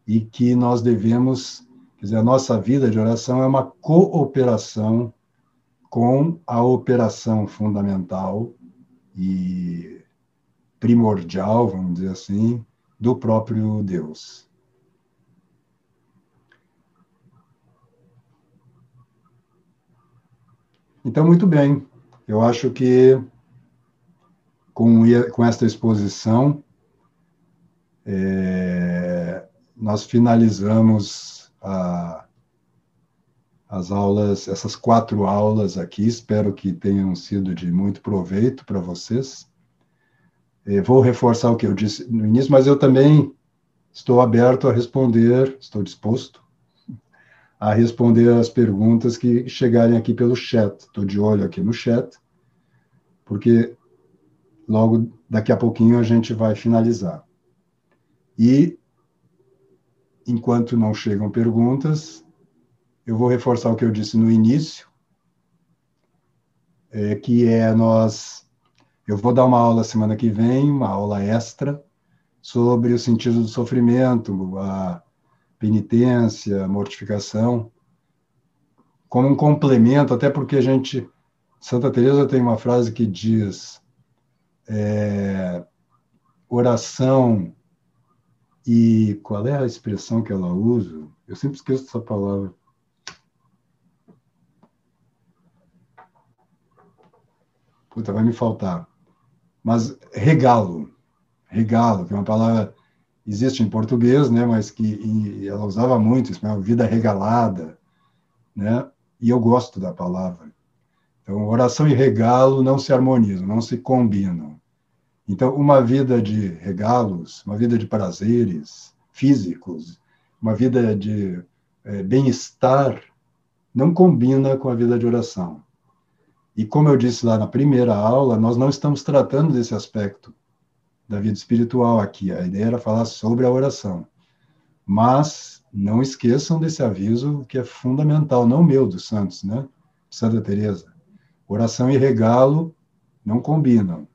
e que nós devemos, quer dizer, a nossa vida de oração é uma cooperação com a operação fundamental e primordial, vamos dizer assim, do próprio Deus. Então, muito bem. Eu acho que com, com esta exposição, é, nós finalizamos a, as aulas, essas quatro aulas aqui. Espero que tenham sido de muito proveito para vocês. É, vou reforçar o que eu disse no início, mas eu também estou aberto a responder, estou disposto a responder as perguntas que chegarem aqui pelo chat. Estou de olho aqui no chat, porque logo daqui a pouquinho a gente vai finalizar. E enquanto não chegam perguntas, eu vou reforçar o que eu disse no início, é, que é nós. Eu vou dar uma aula semana que vem, uma aula extra, sobre o sentido do sofrimento, a penitência, mortificação, como um complemento, até porque a gente. Santa Teresa tem uma frase que diz: é, oração e qual é a expressão que ela usa? Eu sempre esqueço essa palavra. Puta, vai me faltar. Mas regalo, regalo, que é uma palavra existe em português, né, mas que ela usava muito, isso é uma vida regalada, né? E eu gosto da palavra. Então, oração e regalo não se harmonizam, não se combinam. Então, uma vida de regalos, uma vida de prazeres físicos, uma vida de é, bem-estar, não combina com a vida de oração. E como eu disse lá na primeira aula, nós não estamos tratando desse aspecto da vida espiritual aqui. A ideia era falar sobre a oração. Mas não esqueçam desse aviso que é fundamental, não meu, dos santos, né? Santa Teresa. Oração e regalo não combinam.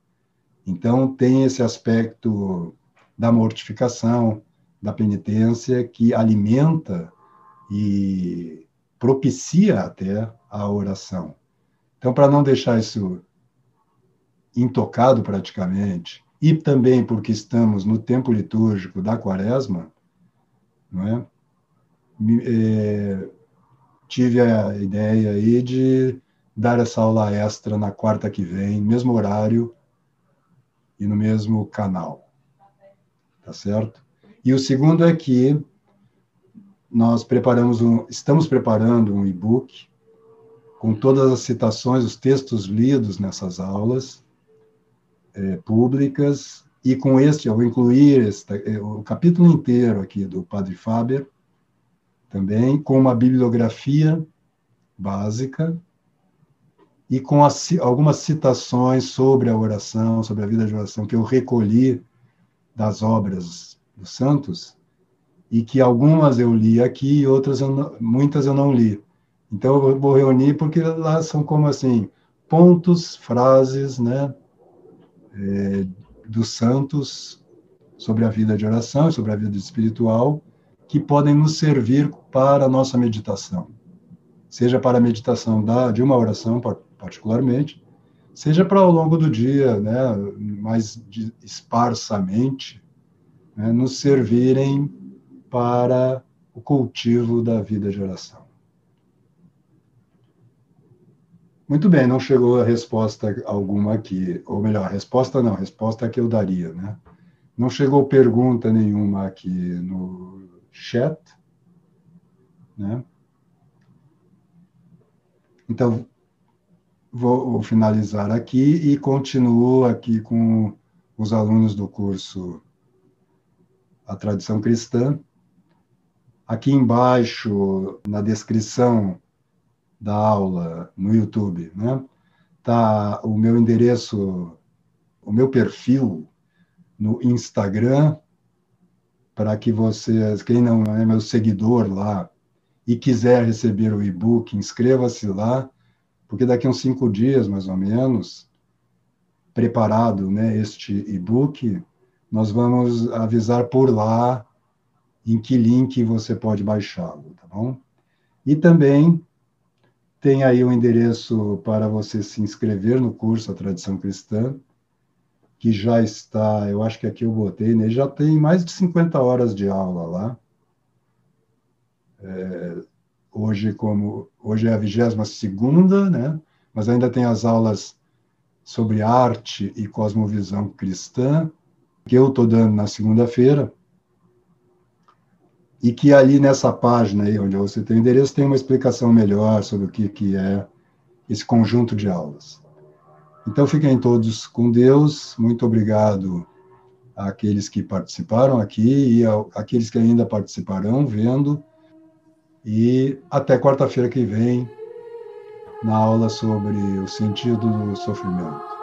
Então tem esse aspecto da mortificação, da penitência que alimenta e propicia até a oração. Então, para não deixar isso intocado praticamente, e também porque estamos no tempo litúrgico da quaresma, não é? é tive a ideia aí de dar essa aula extra na quarta que vem, mesmo horário e no mesmo canal. Tá certo? E o segundo é que nós preparamos um, estamos preparando um e-book com todas as citações, os textos lidos nessas aulas, é, públicas, e com este eu vou incluir este, é, o capítulo inteiro aqui do Padre Faber, também, com uma bibliografia básica e com as, algumas citações sobre a oração, sobre a vida de oração, que eu recolhi das obras dos santos, e que algumas eu li aqui e outras eu não, muitas eu não li. Então eu vou reunir porque lá são como assim pontos, frases, né, é, dos santos sobre a vida de oração, sobre a vida espiritual, que podem nos servir para a nossa meditação. Seja para a meditação da, de uma oração, particularmente, seja para ao longo do dia, né, mais esparsamente, né, nos servirem para o cultivo da vida de oração. Muito bem, não chegou a resposta alguma aqui, ou melhor, resposta não, resposta é que eu daria, né? Não chegou pergunta nenhuma aqui no chat, né? Então, vou, vou finalizar aqui e continuo aqui com os alunos do curso A Tradição Cristã. Aqui embaixo, na descrição da aula no YouTube, né? Tá o meu endereço, o meu perfil no Instagram, para que vocês, quem não é meu seguidor lá e quiser receber o e-book, inscreva-se lá, porque daqui a uns cinco dias, mais ou menos, preparado né, este e-book, nós vamos avisar por lá em que link você pode baixá-lo, tá bom? E também tem aí o um endereço para você se inscrever no curso A Tradição Cristã, que já está, eu acho que aqui eu botei, né? já tem mais de 50 horas de aula lá. É, hoje, como, hoje é a 22 segunda, né? mas ainda tem as aulas sobre arte e cosmovisão cristã, que eu estou dando na segunda-feira, e que ali nessa página aí, onde você tem o endereço, tem uma explicação melhor sobre o que, que é esse conjunto de aulas. Então, fiquem todos com Deus. Muito obrigado àqueles que participaram aqui e àqueles que ainda participarão vendo. E até quarta-feira que vem, na aula sobre o sentido do sofrimento.